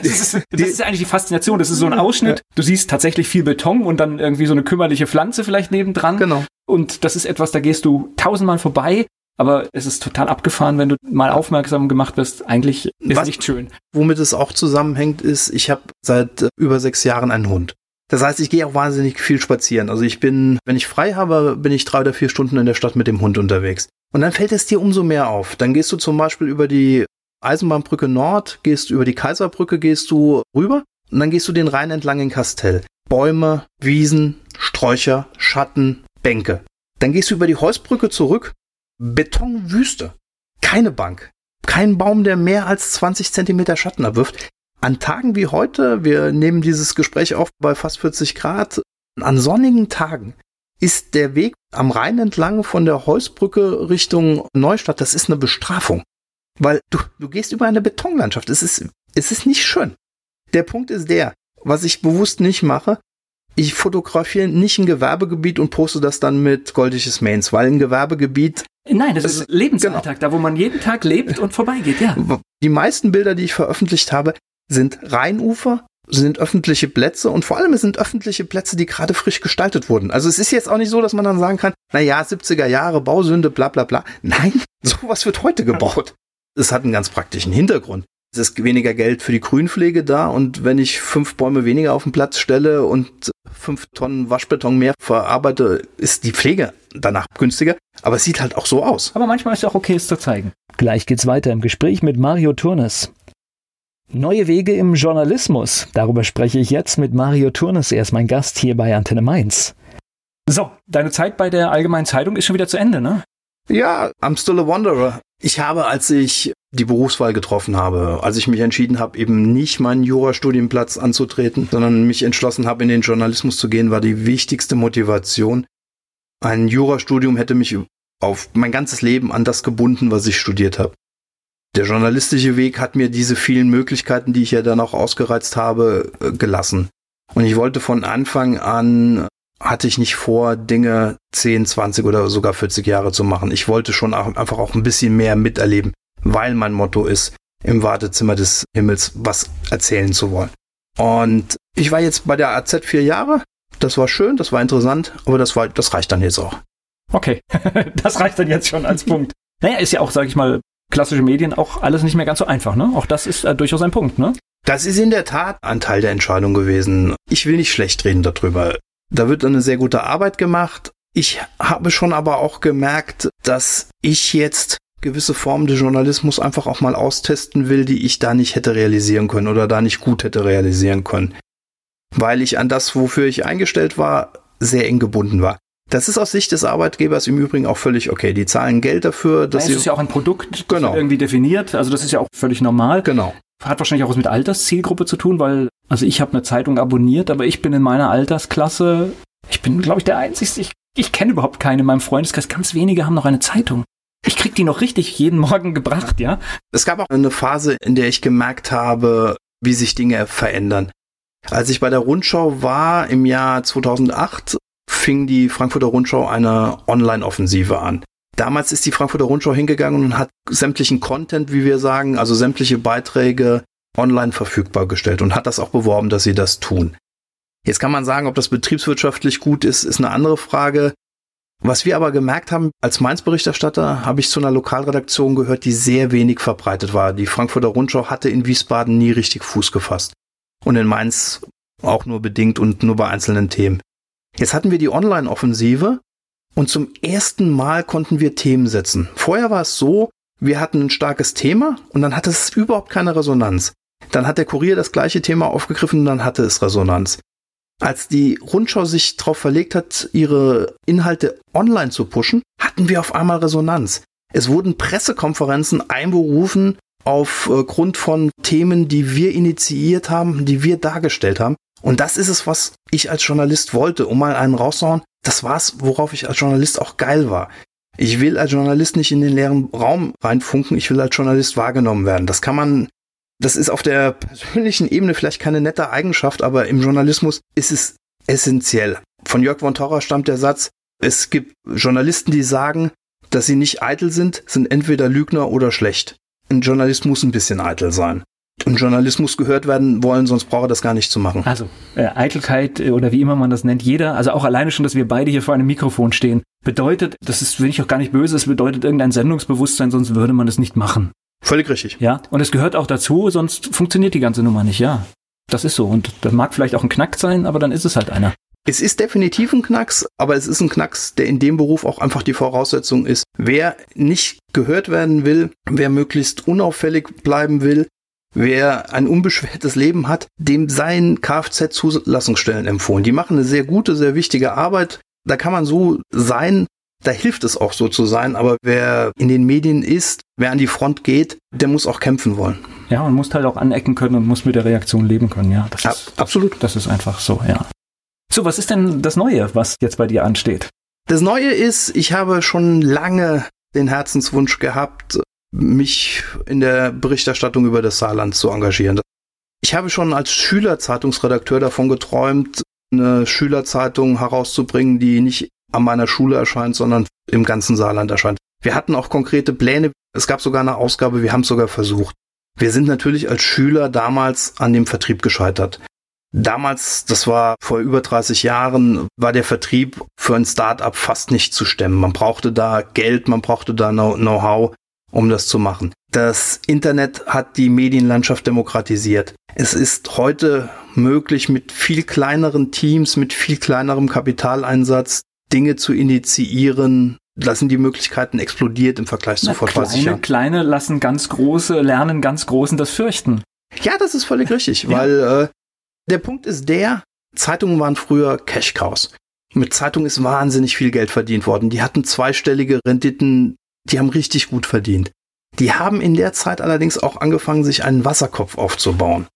Speaker 1: Das, ist, das ist eigentlich die Faszination. Das ist so ein Ausschnitt. Du siehst tatsächlich viel Beton und dann irgendwie so eine kümmerliche Pflanze vielleicht nebendran.
Speaker 2: Genau.
Speaker 1: Und das ist etwas, da gehst du tausendmal vorbei aber es ist total abgefahren, wenn du mal aufmerksam gemacht wirst. Eigentlich ist
Speaker 2: Was,
Speaker 1: nicht schön.
Speaker 2: Womit es auch zusammenhängt, ist, ich habe seit äh, über sechs Jahren einen Hund. Das heißt, ich gehe auch wahnsinnig viel spazieren. Also ich bin, wenn ich frei habe, bin ich drei oder vier Stunden in der Stadt mit dem Hund unterwegs. Und dann fällt es dir umso mehr auf. Dann gehst du zum Beispiel über die Eisenbahnbrücke Nord, gehst über die Kaiserbrücke, gehst du rüber und dann gehst du den Rhein entlang in Kastell. Bäume, Wiesen, Sträucher, Schatten, Bänke. Dann gehst du über die Heusbrücke zurück Betonwüste. Keine Bank. Kein Baum, der mehr als 20 Zentimeter Schatten abwirft. An Tagen wie heute, wir nehmen dieses Gespräch auf bei fast 40 Grad, an sonnigen Tagen ist der Weg am Rhein entlang von der Heusbrücke Richtung Neustadt, das ist eine Bestrafung. Weil du, du gehst über eine Betonlandschaft. Es ist, es ist nicht schön. Der Punkt ist der, was ich bewusst nicht mache, ich fotografiere nicht ein Gewerbegebiet und poste das dann mit goldiges Mains, weil ein Gewerbegebiet
Speaker 1: Nein, das, das ist Lebensalltag, genau. da wo man jeden Tag lebt und vorbeigeht, ja.
Speaker 2: Die meisten Bilder, die ich veröffentlicht habe, sind Rheinufer, sind öffentliche Plätze und vor allem es sind öffentliche Plätze, die gerade frisch gestaltet wurden. Also es ist jetzt auch nicht so, dass man dann sagen kann, na ja, 70er Jahre Bausünde, bla bla bla. Nein, sowas wird heute gebaut. Es hat einen ganz praktischen Hintergrund. Es ist weniger Geld für die Grünpflege da und wenn ich fünf Bäume weniger auf den Platz stelle und fünf Tonnen Waschbeton mehr verarbeite, ist die Pflege danach günstiger. Aber es sieht halt auch so aus.
Speaker 1: Aber manchmal ist es auch okay, es zu zeigen. Gleich geht's weiter im Gespräch mit Mario Turnes. Neue Wege im Journalismus. Darüber spreche ich jetzt mit Mario Turnes. Er ist mein Gast hier bei Antenne Mainz. So, deine Zeit bei der Allgemeinen Zeitung ist schon wieder zu Ende, ne?
Speaker 2: Ja, I'm still a wanderer. Ich habe, als ich die Berufswahl getroffen habe, als ich mich entschieden habe, eben nicht meinen Jurastudienplatz anzutreten, sondern mich entschlossen habe, in den Journalismus zu gehen, war die wichtigste Motivation. Ein Jurastudium hätte mich auf mein ganzes Leben an das gebunden, was ich studiert habe. Der journalistische Weg hat mir diese vielen Möglichkeiten, die ich ja dann auch ausgereizt habe, äh, gelassen. Und ich wollte von Anfang an, hatte ich nicht vor, Dinge 10, 20 oder sogar 40 Jahre zu machen. Ich wollte schon auch einfach auch ein bisschen mehr miterleben weil mein Motto ist, im Wartezimmer des Himmels was erzählen zu wollen. Und ich war jetzt bei der AZ vier Jahre. Das war schön, das war interessant, aber das war, das reicht dann jetzt auch.
Speaker 1: Okay, das reicht dann jetzt schon als Punkt. Naja, ist ja auch, sag ich mal, klassische Medien auch alles nicht mehr ganz so einfach, ne? Auch das ist äh, durchaus ein Punkt, ne?
Speaker 2: Das ist in der Tat ein Teil der Entscheidung gewesen. Ich will nicht schlecht reden darüber. Da wird eine sehr gute Arbeit gemacht. Ich habe schon aber auch gemerkt, dass ich jetzt gewisse Formen des Journalismus einfach auch mal austesten will, die ich da nicht hätte realisieren können oder da nicht gut hätte realisieren können. Weil ich an das, wofür ich eingestellt war, sehr eng gebunden war. Das ist aus Sicht des Arbeitgebers im Übrigen auch völlig okay. Die zahlen Geld dafür.
Speaker 1: Dass ja, es ist ja auch ein Produkt, das genau. irgendwie definiert. Also das ist ja auch völlig normal.
Speaker 2: Genau.
Speaker 1: Hat wahrscheinlich auch was mit Alterszielgruppe zu tun, weil, also ich habe eine Zeitung abonniert, aber ich bin in meiner Altersklasse, ich bin, glaube ich, der Einzige, ich, ich kenne überhaupt keinen in meinem Freundeskreis. Ganz wenige haben noch eine Zeitung. Ich krieg die noch richtig jeden Morgen gebracht, ja.
Speaker 2: Es gab auch eine Phase, in der ich gemerkt habe, wie sich Dinge verändern. Als ich bei der Rundschau war im Jahr 2008, fing die Frankfurter Rundschau eine Online-Offensive an. Damals ist die Frankfurter Rundschau hingegangen und hat sämtlichen Content, wie wir sagen, also sämtliche Beiträge online verfügbar gestellt und hat das auch beworben, dass sie das tun. Jetzt kann man sagen, ob das betriebswirtschaftlich gut ist, ist eine andere Frage. Was wir aber gemerkt haben, als Mainz-Berichterstatter habe ich zu einer Lokalredaktion gehört, die sehr wenig verbreitet war. Die Frankfurter Rundschau hatte in Wiesbaden nie richtig Fuß gefasst. Und in Mainz auch nur bedingt und nur bei einzelnen Themen. Jetzt hatten wir die Online-Offensive und zum ersten Mal konnten wir Themen setzen. Vorher war es so, wir hatten ein starkes Thema und dann hatte es überhaupt keine Resonanz. Dann hat der Kurier das gleiche Thema aufgegriffen und dann hatte es Resonanz. Als die Rundschau sich darauf verlegt hat, ihre Inhalte online zu pushen, hatten wir auf einmal Resonanz. Es wurden Pressekonferenzen einberufen aufgrund von Themen, die wir initiiert haben, die wir dargestellt haben. Und das ist es, was ich als Journalist wollte, um mal einen rauszuhauen. Das war's, worauf ich als Journalist auch geil war. Ich will als Journalist nicht in den leeren Raum reinfunken, ich will als Journalist wahrgenommen werden. Das kann man das ist auf der persönlichen Ebene vielleicht keine nette Eigenschaft, aber im Journalismus ist es essentiell. Von Jörg von Torra stammt der Satz, es gibt Journalisten, die sagen, dass sie nicht eitel sind, sind entweder Lügner oder schlecht. Ein Journalist muss ein bisschen eitel sein. Ein Journalismus gehört werden wollen, sonst braucht er das gar nicht zu machen.
Speaker 1: Also äh, Eitelkeit äh, oder wie immer man das nennt, jeder, also auch alleine schon, dass wir beide hier vor einem Mikrofon stehen, bedeutet, das ist, wenn ich auch gar nicht böse, es bedeutet irgendein Sendungsbewusstsein, sonst würde man das nicht machen.
Speaker 2: Völlig richtig.
Speaker 1: Ja, und es gehört auch dazu, sonst funktioniert die ganze Nummer nicht, ja. Das ist so. Und das mag vielleicht auch ein Knack sein, aber dann ist es halt einer.
Speaker 2: Es ist definitiv ein Knacks, aber es ist ein Knacks, der in dem Beruf auch einfach die Voraussetzung ist. Wer nicht gehört werden will, wer möglichst unauffällig bleiben will, wer ein unbeschwertes Leben hat, dem seien Kfz-Zulassungsstellen empfohlen. Die machen eine sehr gute, sehr wichtige Arbeit. Da kann man so sein, da hilft es auch so zu sein, aber wer in den Medien ist, wer an die Front geht, der muss auch kämpfen wollen.
Speaker 1: Ja, und muss halt auch anecken können und muss mit der Reaktion leben können, ja.
Speaker 2: Das ist, absolut.
Speaker 1: Das ist einfach so, ja. So, was ist denn das Neue, was jetzt bei dir ansteht?
Speaker 2: Das Neue ist, ich habe schon lange den Herzenswunsch gehabt, mich in der Berichterstattung über das Saarland zu engagieren. Ich habe schon als Schülerzeitungsredakteur davon geträumt, eine Schülerzeitung herauszubringen, die nicht an meiner Schule erscheint, sondern im ganzen Saarland erscheint. Wir hatten auch konkrete Pläne. Es gab sogar eine Ausgabe, wir haben es sogar versucht. Wir sind natürlich als Schüler damals an dem Vertrieb gescheitert. Damals, das war vor über 30 Jahren, war der Vertrieb für ein Start-up fast nicht zu stemmen. Man brauchte da Geld, man brauchte da Know-how, um das zu machen. Das Internet hat die Medienlandschaft demokratisiert. Es ist heute möglich, mit viel kleineren Teams, mit viel kleinerem Kapitaleinsatz Dinge zu initiieren, lassen die Möglichkeiten explodiert im Vergleich zu vor 30
Speaker 1: Jahren. Kleine lassen ganz große, lernen ganz großen das fürchten.
Speaker 2: Ja, das ist völlig richtig, ja. weil äh, der Punkt ist der, Zeitungen waren früher Cash Cows. Mit Zeitungen ist wahnsinnig viel Geld verdient worden. Die hatten zweistellige Renditen, die haben richtig gut verdient. Die haben in der Zeit allerdings auch angefangen, sich einen Wasserkopf aufzubauen.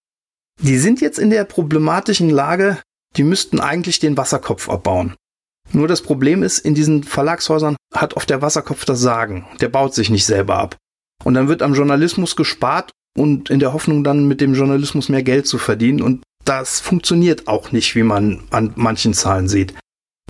Speaker 2: Die sind jetzt in der problematischen Lage, die müssten eigentlich den Wasserkopf abbauen. Nur das Problem ist, in diesen Verlagshäusern hat oft der Wasserkopf das Sagen. Der baut sich nicht selber ab. Und dann wird am Journalismus gespart und in der Hoffnung dann mit dem Journalismus mehr Geld zu verdienen. Und das funktioniert auch nicht, wie man an manchen Zahlen sieht.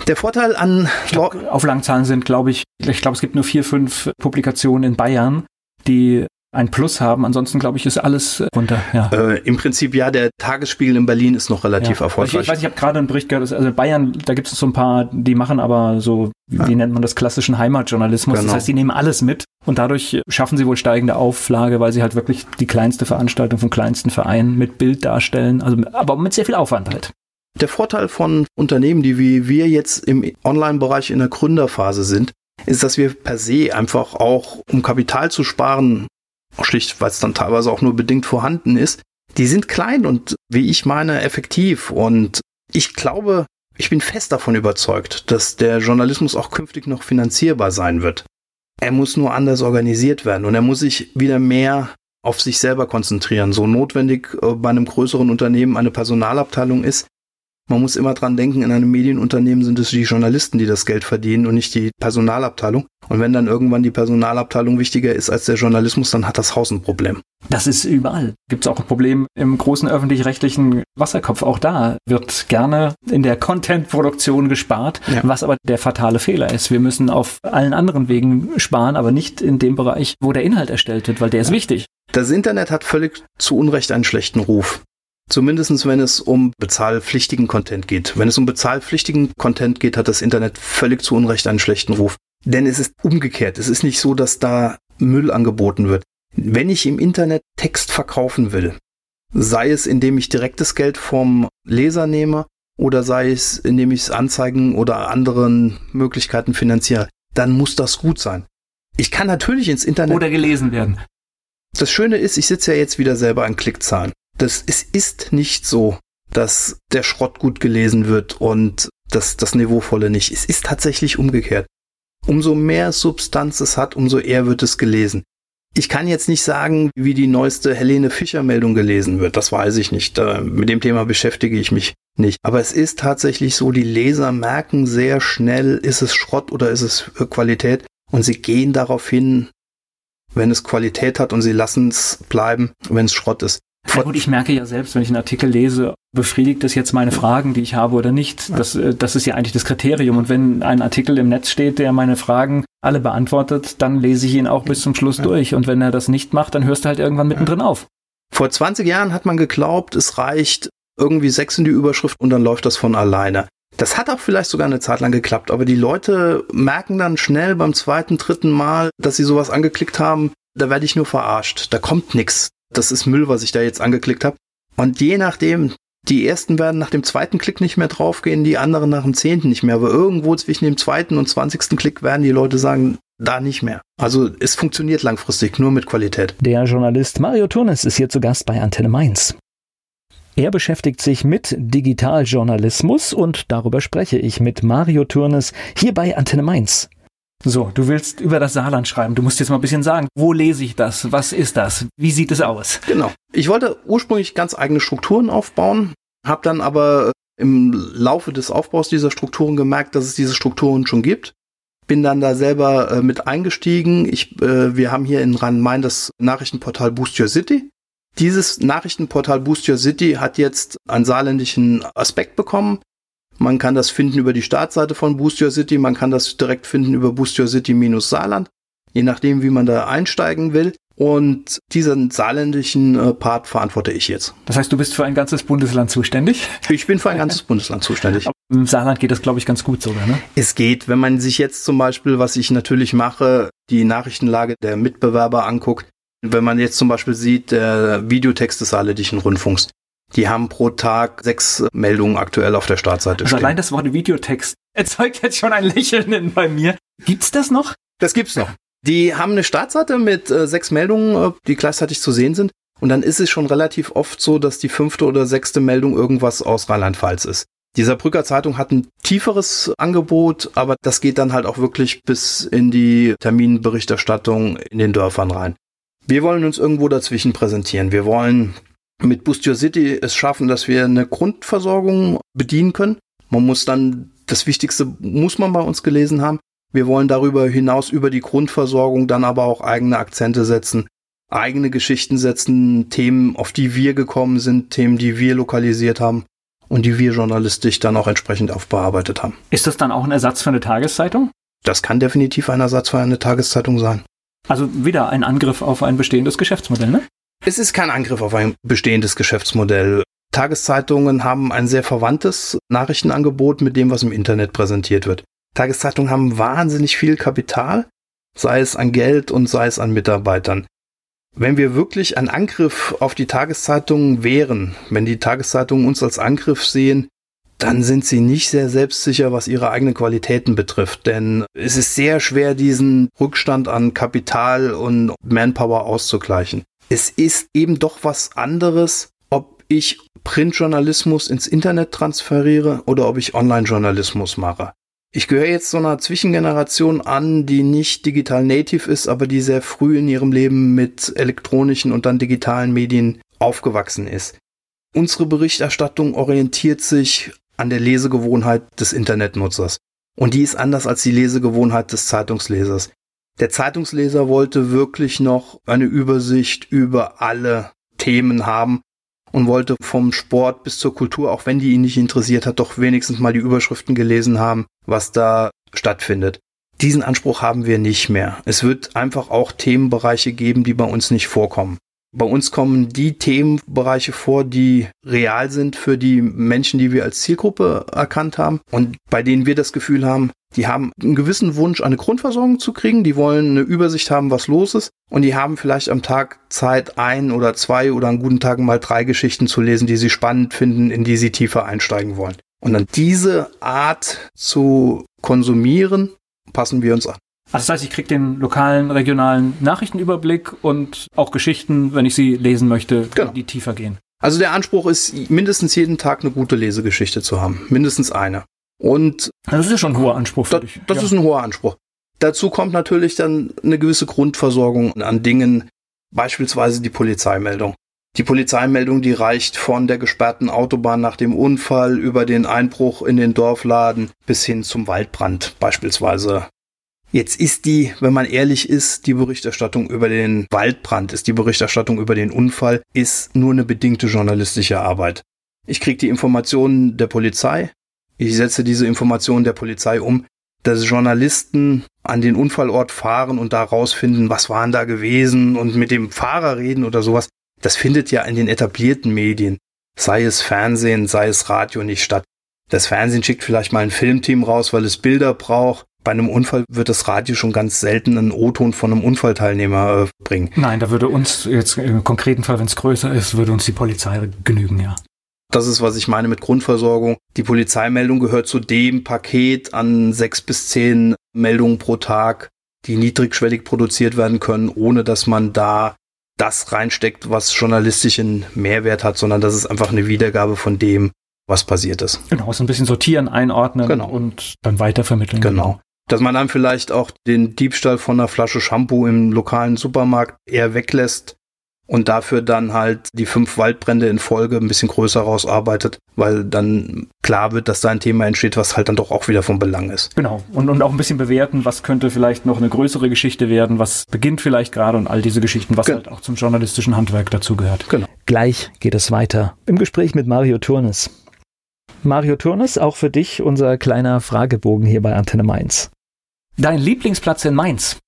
Speaker 2: Der Vorteil an
Speaker 1: glaub, Auflagenzahlen sind, glaube ich, ich glaube, es gibt nur vier, fünf Publikationen in Bayern, die ein Plus haben. Ansonsten, glaube ich, ist alles runter.
Speaker 2: Ja. Äh, Im Prinzip ja, der Tagesspiegel in Berlin ist noch relativ ja. erfolgreich.
Speaker 1: Ich, ich weiß, ich habe gerade einen Bericht gehört, also Bayern, da gibt es so ein paar, die machen aber so, ja. wie nennt man das, klassischen Heimatjournalismus. Genau. Das heißt, die nehmen alles mit und dadurch schaffen sie wohl steigende Auflage, weil sie halt wirklich die kleinste Veranstaltung vom kleinsten Verein mit Bild darstellen, also aber mit sehr viel Aufwand halt.
Speaker 2: Der Vorteil von Unternehmen, die wie wir jetzt im Online-Bereich in der Gründerphase sind, ist, dass wir per se einfach auch, um Kapital zu sparen, schlicht, weil es dann teilweise auch nur bedingt vorhanden ist, die sind klein und wie ich meine effektiv. Und ich glaube, Ich bin fest davon überzeugt, dass der Journalismus auch künftig noch finanzierbar sein wird. Er muss nur anders organisiert werden und er muss sich wieder mehr auf sich selber konzentrieren. So notwendig äh, bei einem größeren Unternehmen eine Personalabteilung ist, man muss immer dran denken, in einem Medienunternehmen sind es die Journalisten, die das Geld verdienen und nicht die Personalabteilung. Und wenn dann irgendwann die Personalabteilung wichtiger ist als der Journalismus, dann hat das Haus ein Problem.
Speaker 1: Das ist überall. Gibt es auch ein Problem im großen öffentlich-rechtlichen Wasserkopf. Auch da wird gerne in der Content-Produktion gespart, ja. was aber der fatale Fehler ist. Wir müssen auf allen anderen Wegen sparen, aber nicht in dem Bereich, wo der Inhalt erstellt wird, weil der ist wichtig.
Speaker 2: Das Internet hat völlig zu Unrecht einen schlechten Ruf. Zumindestens wenn es um bezahlpflichtigen Content geht. Wenn es um bezahlpflichtigen Content geht, hat das Internet völlig zu Unrecht einen schlechten Ruf. Denn es ist umgekehrt. Es ist nicht so, dass da Müll angeboten wird. Wenn ich im Internet Text verkaufen will, sei es indem ich direktes Geld vom Leser nehme oder sei es indem ich es Anzeigen oder anderen Möglichkeiten finanziere, dann muss das gut sein. Ich kann natürlich ins Internet.
Speaker 1: Oder gelesen werden.
Speaker 2: Das Schöne ist, ich sitze ja jetzt wieder selber an Klickzahlen das, es ist nicht so, dass der Schrott gut gelesen wird und das, das Niveauvolle nicht. Es ist tatsächlich umgekehrt. Umso mehr Substanz es hat, umso eher wird es gelesen. Ich kann jetzt nicht sagen, wie die neueste Helene Fischer Meldung gelesen wird. Das weiß ich nicht. Mit dem Thema beschäftige ich mich nicht. Aber es ist tatsächlich so, die Leser merken sehr schnell, ist es Schrott oder ist es Qualität. Und sie gehen darauf hin, wenn es Qualität hat und sie lassen es bleiben, wenn es Schrott ist.
Speaker 1: Ja gut, ich merke ja selbst, wenn ich einen Artikel lese, befriedigt das jetzt meine Fragen, die ich habe oder nicht. Das, äh, das ist ja eigentlich das Kriterium. Und wenn ein Artikel im Netz steht, der meine Fragen alle beantwortet, dann lese ich ihn auch bis zum Schluss durch. Und wenn er das nicht macht, dann hörst du halt irgendwann mittendrin auf.
Speaker 2: Vor 20 Jahren hat man geglaubt, es reicht irgendwie sechs in die Überschrift und dann läuft das von alleine. Das hat auch vielleicht sogar eine Zeit lang geklappt, aber die Leute merken dann schnell beim zweiten, dritten Mal, dass sie sowas angeklickt haben, da werde ich nur verarscht. Da kommt nichts das ist Müll, was ich da jetzt angeklickt habe. Und je nachdem, die ersten werden nach dem zweiten Klick nicht mehr draufgehen, die anderen nach dem zehnten nicht mehr. Aber irgendwo zwischen dem zweiten und zwanzigsten Klick werden die Leute sagen, da nicht mehr. Also es funktioniert langfristig nur mit Qualität.
Speaker 1: Der Journalist Mario Turnes ist hier zu Gast bei Antenne Mainz. Er beschäftigt sich mit Digitaljournalismus und darüber spreche ich mit Mario Turnes hier bei Antenne Mainz. So, du willst über das Saarland schreiben. Du musst jetzt mal ein bisschen sagen, wo lese ich das? Was ist das? Wie sieht es aus?
Speaker 2: Genau. Ich wollte ursprünglich ganz eigene Strukturen aufbauen, habe dann aber im Laufe des Aufbaus dieser Strukturen gemerkt, dass es diese Strukturen schon gibt. Bin dann da selber äh, mit eingestiegen. Ich, äh, wir haben hier in Rhein-Main das Nachrichtenportal Boost Your City. Dieses Nachrichtenportal Boost Your City hat jetzt einen saarländischen Aspekt bekommen. Man kann das finden über die Startseite von Boost Your City, man kann das direkt finden über Boost Your City-Saarland, je nachdem, wie man da einsteigen will. Und diesen saarländischen äh, Part verantworte ich jetzt.
Speaker 1: Das heißt, du bist für ein ganzes Bundesland zuständig?
Speaker 2: Ich bin für ein ganzes Bundesland zuständig.
Speaker 1: Aber Im Saarland geht das, glaube ich, ganz gut sogar, ne?
Speaker 2: Es geht, wenn man sich jetzt zum Beispiel, was ich natürlich mache, die Nachrichtenlage der Mitbewerber anguckt. Wenn man jetzt zum Beispiel sieht, der Videotext des Saarländischen Rundfunks, die haben pro Tag sechs Meldungen aktuell auf der Startseite
Speaker 1: also stehen. Allein das Wort Videotext erzeugt jetzt schon ein Lächeln bei mir. Gibt's das noch?
Speaker 2: Das gibt's noch. Die haben eine Startseite mit äh, sechs Meldungen, äh, die gleichzeitig zu sehen sind. Und dann ist es schon relativ oft so, dass die fünfte oder sechste Meldung irgendwas aus Rheinland-Pfalz ist. Dieser Brücker Zeitung hat ein tieferes Angebot, aber das geht dann halt auch wirklich bis in die Terminberichterstattung in den Dörfern rein. Wir wollen uns irgendwo dazwischen präsentieren. Wir wollen mit Boost Your City es schaffen, dass wir eine Grundversorgung bedienen können. Man muss dann, das Wichtigste muss man bei uns gelesen haben. Wir wollen darüber hinaus über die Grundversorgung dann aber auch eigene Akzente setzen, eigene Geschichten setzen, Themen, auf die wir gekommen sind, Themen, die wir lokalisiert haben und die wir journalistisch dann auch entsprechend aufbearbeitet haben.
Speaker 1: Ist das dann auch ein Ersatz für eine Tageszeitung?
Speaker 2: Das kann definitiv ein Ersatz für eine Tageszeitung sein.
Speaker 1: Also wieder ein Angriff auf ein bestehendes Geschäftsmodell, ne?
Speaker 2: Es ist kein Angriff auf ein bestehendes Geschäftsmodell. Tageszeitungen haben ein sehr verwandtes Nachrichtenangebot mit dem, was im Internet präsentiert wird. Tageszeitungen haben wahnsinnig viel Kapital, sei es an Geld und sei es an Mitarbeitern. Wenn wir wirklich ein Angriff auf die Tageszeitungen wären, wenn die Tageszeitungen uns als Angriff sehen, dann sind sie nicht sehr selbstsicher, was ihre eigenen Qualitäten betrifft. Denn es ist sehr schwer, diesen Rückstand an Kapital und Manpower auszugleichen es ist eben doch was anderes, ob ich Printjournalismus ins Internet transferiere oder ob ich Online-Journalismus mache. Ich gehöre jetzt so einer Zwischengeneration an, die nicht digital native ist, aber die sehr früh in ihrem Leben mit elektronischen und dann digitalen Medien aufgewachsen ist. Unsere Berichterstattung orientiert sich an der Lesegewohnheit des Internetnutzers. Und die ist anders als die Lesegewohnheit des Zeitungslesers. Der Zeitungsleser wollte wirklich noch eine Übersicht über alle Themen haben und wollte vom Sport bis zur Kultur, auch wenn die ihn nicht interessiert hat, doch wenigstens mal die Überschriften gelesen haben, was da stattfindet. Diesen Anspruch haben wir nicht mehr. Es wird einfach auch Themenbereiche geben, die bei uns nicht vorkommen. Bei uns kommen die Themenbereiche vor, die real sind für die Menschen, die wir als Zielgruppe erkannt haben und bei denen wir das Gefühl haben, die haben einen gewissen Wunsch, eine Grundversorgung zu kriegen, die wollen eine Übersicht haben, was los ist und die haben vielleicht am Tag Zeit, ein oder zwei oder an guten Tagen mal drei Geschichten zu lesen, die sie spannend finden, in die sie tiefer einsteigen wollen. Und dann diese Art zu konsumieren, passen wir uns an.
Speaker 1: Also das heißt, ich kriege den lokalen, regionalen Nachrichtenüberblick und auch Geschichten, wenn ich sie lesen möchte, genau. die tiefer gehen.
Speaker 2: Also der Anspruch ist, mindestens jeden Tag eine gute Lesegeschichte zu haben. Mindestens eine. Und
Speaker 1: das ist ja schon ein hoher Anspruch
Speaker 2: für da, dich. Das ja. ist ein hoher Anspruch. Dazu kommt natürlich dann eine gewisse Grundversorgung an Dingen, beispielsweise die Polizeimeldung. Die Polizeimeldung, die reicht von der gesperrten Autobahn nach dem Unfall über den Einbruch in den Dorfladen bis hin zum Waldbrand beispielsweise Jetzt ist die, wenn man ehrlich ist, die Berichterstattung über den Waldbrand, ist die Berichterstattung über den Unfall, ist nur eine bedingte journalistische Arbeit. Ich kriege die Informationen der Polizei, ich setze diese Informationen der Polizei um, dass Journalisten an den Unfallort fahren und da rausfinden, was waren da gewesen und mit dem Fahrer reden oder sowas. Das findet ja in den etablierten Medien, sei es Fernsehen, sei es Radio nicht statt. Das Fernsehen schickt vielleicht mal ein Filmteam raus, weil es Bilder braucht bei einem Unfall wird das Radio schon ganz selten einen O-Ton von einem Unfallteilnehmer äh, bringen.
Speaker 1: Nein, da würde uns jetzt im konkreten Fall, wenn es größer ist, würde uns die Polizei genügen, ja.
Speaker 2: Das ist, was ich meine mit Grundversorgung. Die Polizeimeldung gehört zu dem Paket an sechs bis zehn Meldungen pro Tag, die niedrigschwellig produziert werden können, ohne dass man da das reinsteckt, was journalistischen Mehrwert hat, sondern das ist einfach eine Wiedergabe von dem, was passiert ist.
Speaker 1: Genau, so ein bisschen sortieren, einordnen genau. und dann weitervermitteln.
Speaker 2: Genau dass man dann vielleicht auch den Diebstahl von einer Flasche Shampoo im lokalen Supermarkt eher weglässt und dafür dann halt die fünf Waldbrände in Folge ein bisschen größer rausarbeitet, weil dann klar wird, dass da ein Thema entsteht, was halt dann doch auch wieder von Belang ist.
Speaker 1: Genau. Und, und auch ein bisschen bewerten, was könnte vielleicht noch eine größere Geschichte werden, was beginnt vielleicht gerade und all diese Geschichten, was Ge halt auch zum journalistischen Handwerk dazugehört. Genau. Gleich geht es weiter im Gespräch mit Mario Turnes. Mario Turnes, auch für dich unser kleiner Fragebogen hier bei Antenne Mainz. Dein Lieblingsplatz in Mainz?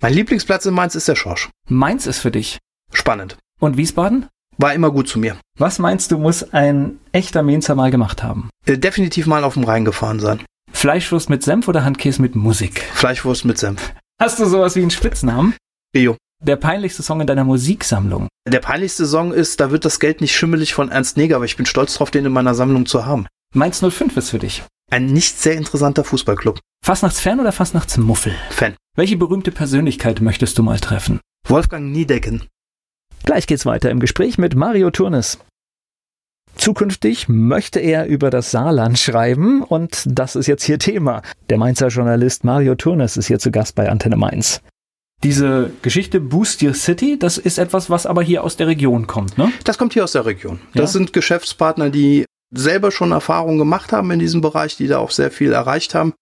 Speaker 2: Mein Lieblingsplatz in Mainz ist der Schorsch.
Speaker 1: Mainz ist für dich?
Speaker 2: Spannend.
Speaker 1: Und Wiesbaden?
Speaker 2: War immer gut zu mir.
Speaker 1: Was meinst du, muss ein echter Mainzer mal gemacht haben?
Speaker 2: Äh, definitiv mal auf dem Rhein gefahren sein.
Speaker 1: Fleischwurst mit Senf oder Handkäse mit Musik?
Speaker 2: Fleischwurst mit Senf.
Speaker 1: Hast du sowas wie einen Spitznamen?
Speaker 2: Rio.
Speaker 1: Der peinlichste Song in deiner Musiksammlung?
Speaker 2: Der peinlichste Song ist Da wird das Geld nicht schimmelig von Ernst Neger, aber ich bin stolz drauf, den in meiner Sammlung zu haben.
Speaker 1: Mainz 05 ist für dich?
Speaker 2: Ein nicht sehr interessanter Fußballclub.
Speaker 1: Fastnachtsfan oder Fastnachtsmuffel?
Speaker 2: Fan.
Speaker 1: Welche berühmte Persönlichkeit möchtest du mal treffen?
Speaker 2: Wolfgang Niedecken.
Speaker 1: Gleich geht's weiter im Gespräch mit Mario Turnes. Zukünftig möchte er über das Saarland schreiben und das ist jetzt hier Thema. Der Mainzer Journalist Mario Turnes ist hier zu Gast bei Antenne Mainz. Diese Geschichte Boost Your City, das ist etwas, was aber hier aus der Region kommt, ne?
Speaker 2: Das kommt hier aus der Region. Das ja? sind Geschäftspartner, die selber schon Erfahrungen gemacht haben in diesem Bereich, die da auch sehr viel erreicht haben.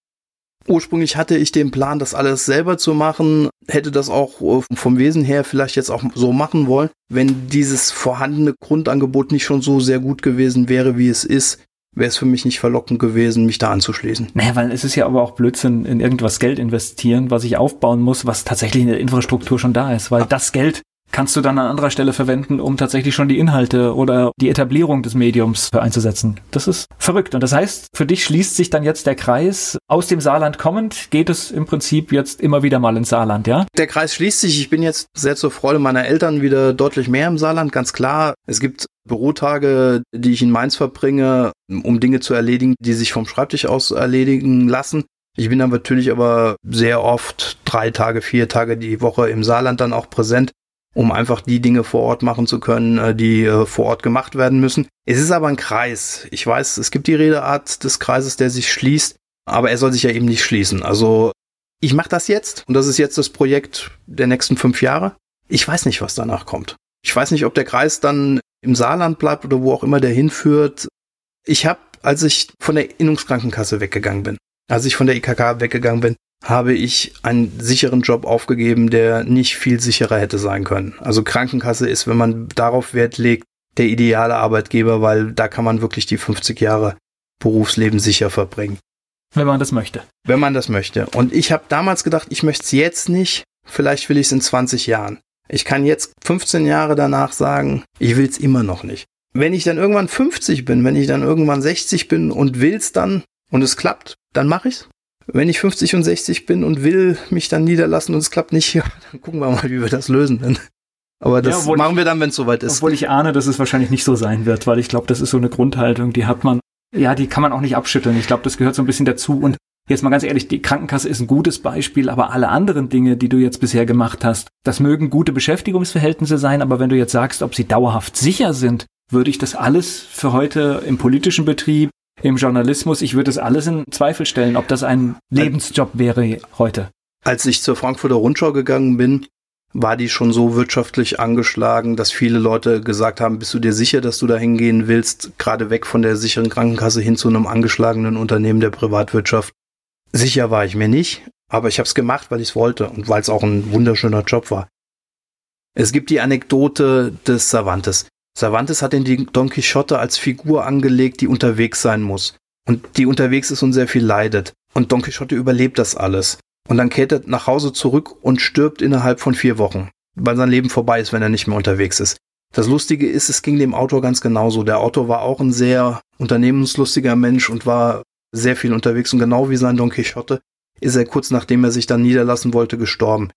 Speaker 2: Ursprünglich hatte ich den Plan, das alles selber zu machen, hätte das auch äh, vom Wesen her vielleicht jetzt auch so machen wollen, wenn dieses vorhandene Grundangebot nicht schon so sehr gut gewesen wäre, wie es ist, wäre es für mich nicht verlockend gewesen, mich da anzuschließen.
Speaker 1: Naja, weil es ist ja aber auch Blödsinn, in irgendwas Geld investieren, was ich aufbauen muss, was tatsächlich in der Infrastruktur schon da ist, weil das Geld kannst du dann an anderer Stelle verwenden, um tatsächlich schon die Inhalte oder die Etablierung des Mediums einzusetzen. Das ist verrückt. Und das heißt, für dich schließt sich dann jetzt der Kreis. Aus dem Saarland kommend geht es im Prinzip jetzt immer wieder mal ins Saarland, ja?
Speaker 2: Der Kreis schließt sich. Ich bin jetzt sehr zur Freude meiner Eltern wieder deutlich mehr im Saarland, ganz klar. Es gibt Bürotage, die ich in Mainz verbringe, um Dinge zu erledigen, die sich vom Schreibtisch aus erledigen lassen. Ich bin dann natürlich aber sehr oft drei Tage, vier Tage die Woche im Saarland dann auch präsent um einfach die Dinge vor Ort machen zu können, äh, die äh, vor Ort gemacht werden müssen. Es ist aber ein Kreis. Ich weiß, es gibt die Redeart des Kreises, der sich schließt, aber er soll sich ja eben nicht schließen. Also ich mache das jetzt und das ist jetzt das Projekt der nächsten fünf Jahre. Ich weiß nicht, was danach kommt. Ich weiß nicht, ob der Kreis dann im Saarland bleibt oder wo auch immer der hinführt. Ich habe, als ich von der Innungskrankenkasse weggegangen bin, als ich von der IKK weggegangen bin, habe ich einen sicheren Job aufgegeben, der nicht viel sicherer hätte sein können. Also Krankenkasse ist, wenn man darauf Wert legt, der ideale Arbeitgeber, weil da kann man wirklich die 50 Jahre Berufsleben sicher verbringen.
Speaker 1: Wenn man das möchte.
Speaker 2: Wenn man das möchte. Und ich habe damals gedacht, ich möchte es jetzt nicht, vielleicht will ich es in 20 Jahren. Ich kann jetzt 15 Jahre danach sagen, ich will es immer noch nicht. Wenn ich dann irgendwann 50 bin, wenn ich dann irgendwann 60 bin und will es dann und es klappt, dann mache ich's. Wenn ich 50 und 60 bin und will mich dann niederlassen und es klappt nicht, ja, dann gucken wir mal, wie wir das lösen. Aber das ja, machen wir dann, wenn es soweit ist.
Speaker 1: Obwohl ich ahne, dass es wahrscheinlich nicht so sein wird, weil ich glaube, das ist so eine Grundhaltung, die hat man, ja, die kann man auch nicht abschütteln. Ich glaube, das gehört so ein bisschen dazu. Und jetzt mal ganz ehrlich, die Krankenkasse ist ein gutes Beispiel, aber alle anderen Dinge, die du jetzt bisher gemacht hast, das mögen gute Beschäftigungsverhältnisse sein, aber wenn du jetzt sagst, ob sie dauerhaft sicher sind, würde ich das alles für heute im politischen Betrieb, im Journalismus, ich würde das alles in Zweifel stellen, ob das ein Lebensjob wäre heute.
Speaker 2: Als ich zur Frankfurter Rundschau gegangen bin, war die schon so wirtschaftlich angeschlagen, dass viele Leute gesagt haben, bist du dir sicher, dass du da hingehen willst, gerade weg von der sicheren Krankenkasse hin zu einem angeschlagenen Unternehmen der Privatwirtschaft. Sicher war ich mir nicht, aber ich habe es gemacht, weil ich es wollte und weil es auch ein wunderschöner Job war. Es gibt die Anekdote des Cervantes. Cervantes hat den Don Quixote als Figur angelegt, die unterwegs sein muss. Und die unterwegs ist und sehr viel leidet. Und Don Quixote überlebt das alles. Und dann kehrt er nach Hause zurück und stirbt innerhalb von vier Wochen, weil sein Leben vorbei ist, wenn er nicht mehr unterwegs ist. Das Lustige ist, es ging dem Autor ganz genauso. Der Autor war auch ein sehr unternehmenslustiger Mensch und war sehr viel unterwegs. Und genau wie sein Don Quixote ist er kurz nachdem er sich dann niederlassen wollte, gestorben.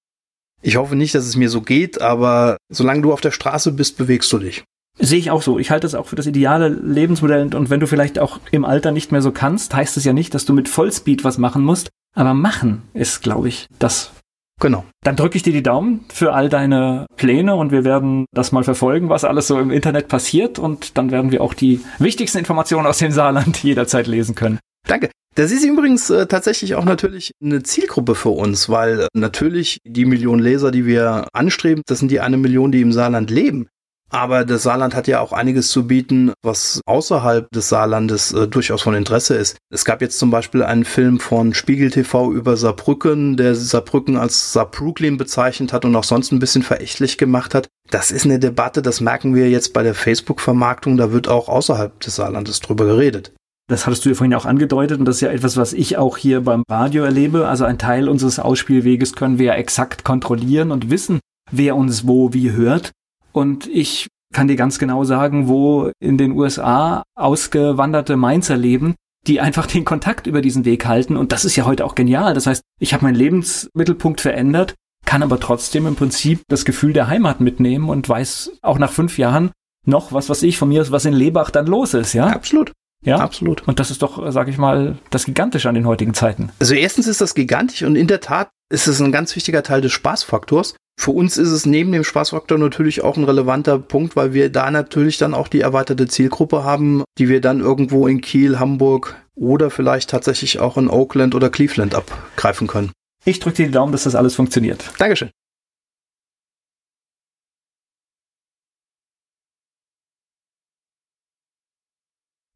Speaker 2: Ich hoffe nicht, dass es mir so geht, aber solange du auf der Straße bist, bewegst du dich.
Speaker 1: Sehe ich auch so. Ich halte das auch für das ideale Lebensmodell. Und wenn du vielleicht auch im Alter nicht mehr so kannst, heißt es ja nicht, dass du mit Vollspeed was machen musst. Aber machen ist, glaube ich, das.
Speaker 2: Genau.
Speaker 1: Dann drücke ich dir die Daumen für all deine Pläne und wir werden das mal verfolgen, was alles so im Internet passiert. Und dann werden wir auch die wichtigsten Informationen aus dem Saarland jederzeit lesen können.
Speaker 2: Danke. Das ist übrigens äh, tatsächlich auch natürlich eine Zielgruppe für uns, weil äh, natürlich die Million Leser, die wir anstreben, das sind die eine Million, die im Saarland leben. Aber das Saarland hat ja auch einiges zu bieten, was außerhalb des Saarlandes äh, durchaus von Interesse ist. Es gab jetzt zum Beispiel einen Film von Spiegel TV über Saarbrücken, der Saarbrücken als Saarbrooklyn bezeichnet hat und auch sonst ein bisschen verächtlich gemacht hat. Das ist eine Debatte, das merken wir jetzt bei der Facebook-Vermarktung, da wird auch außerhalb des Saarlandes drüber geredet.
Speaker 1: Das hattest du ja vorhin auch angedeutet und das ist ja etwas, was ich auch hier beim Radio erlebe. Also ein Teil unseres Ausspielweges können wir ja exakt kontrollieren und wissen, wer uns wo wie hört. Und ich kann dir ganz genau sagen, wo in den USA ausgewanderte Mainzer leben, die einfach den Kontakt über diesen Weg halten. Und das ist ja heute auch genial. Das heißt, ich habe meinen Lebensmittelpunkt verändert, kann aber trotzdem im Prinzip das Gefühl der Heimat mitnehmen und weiß auch nach fünf Jahren noch, was was ich von mir ist, was in Lebach dann los ist, ja?
Speaker 2: Absolut.
Speaker 1: Ja, absolut. Und das ist doch, sage ich mal, das Gigantische an den heutigen Zeiten.
Speaker 2: Also erstens ist das gigantisch und in der Tat ist es ein ganz wichtiger Teil des Spaßfaktors. Für uns ist es neben dem Spaßfaktor natürlich auch ein relevanter Punkt, weil wir da natürlich dann auch die erweiterte Zielgruppe haben, die wir dann irgendwo in Kiel, Hamburg oder vielleicht tatsächlich auch in Oakland oder Cleveland abgreifen können.
Speaker 1: Ich drücke dir die Daumen, dass das alles funktioniert.
Speaker 2: Dankeschön.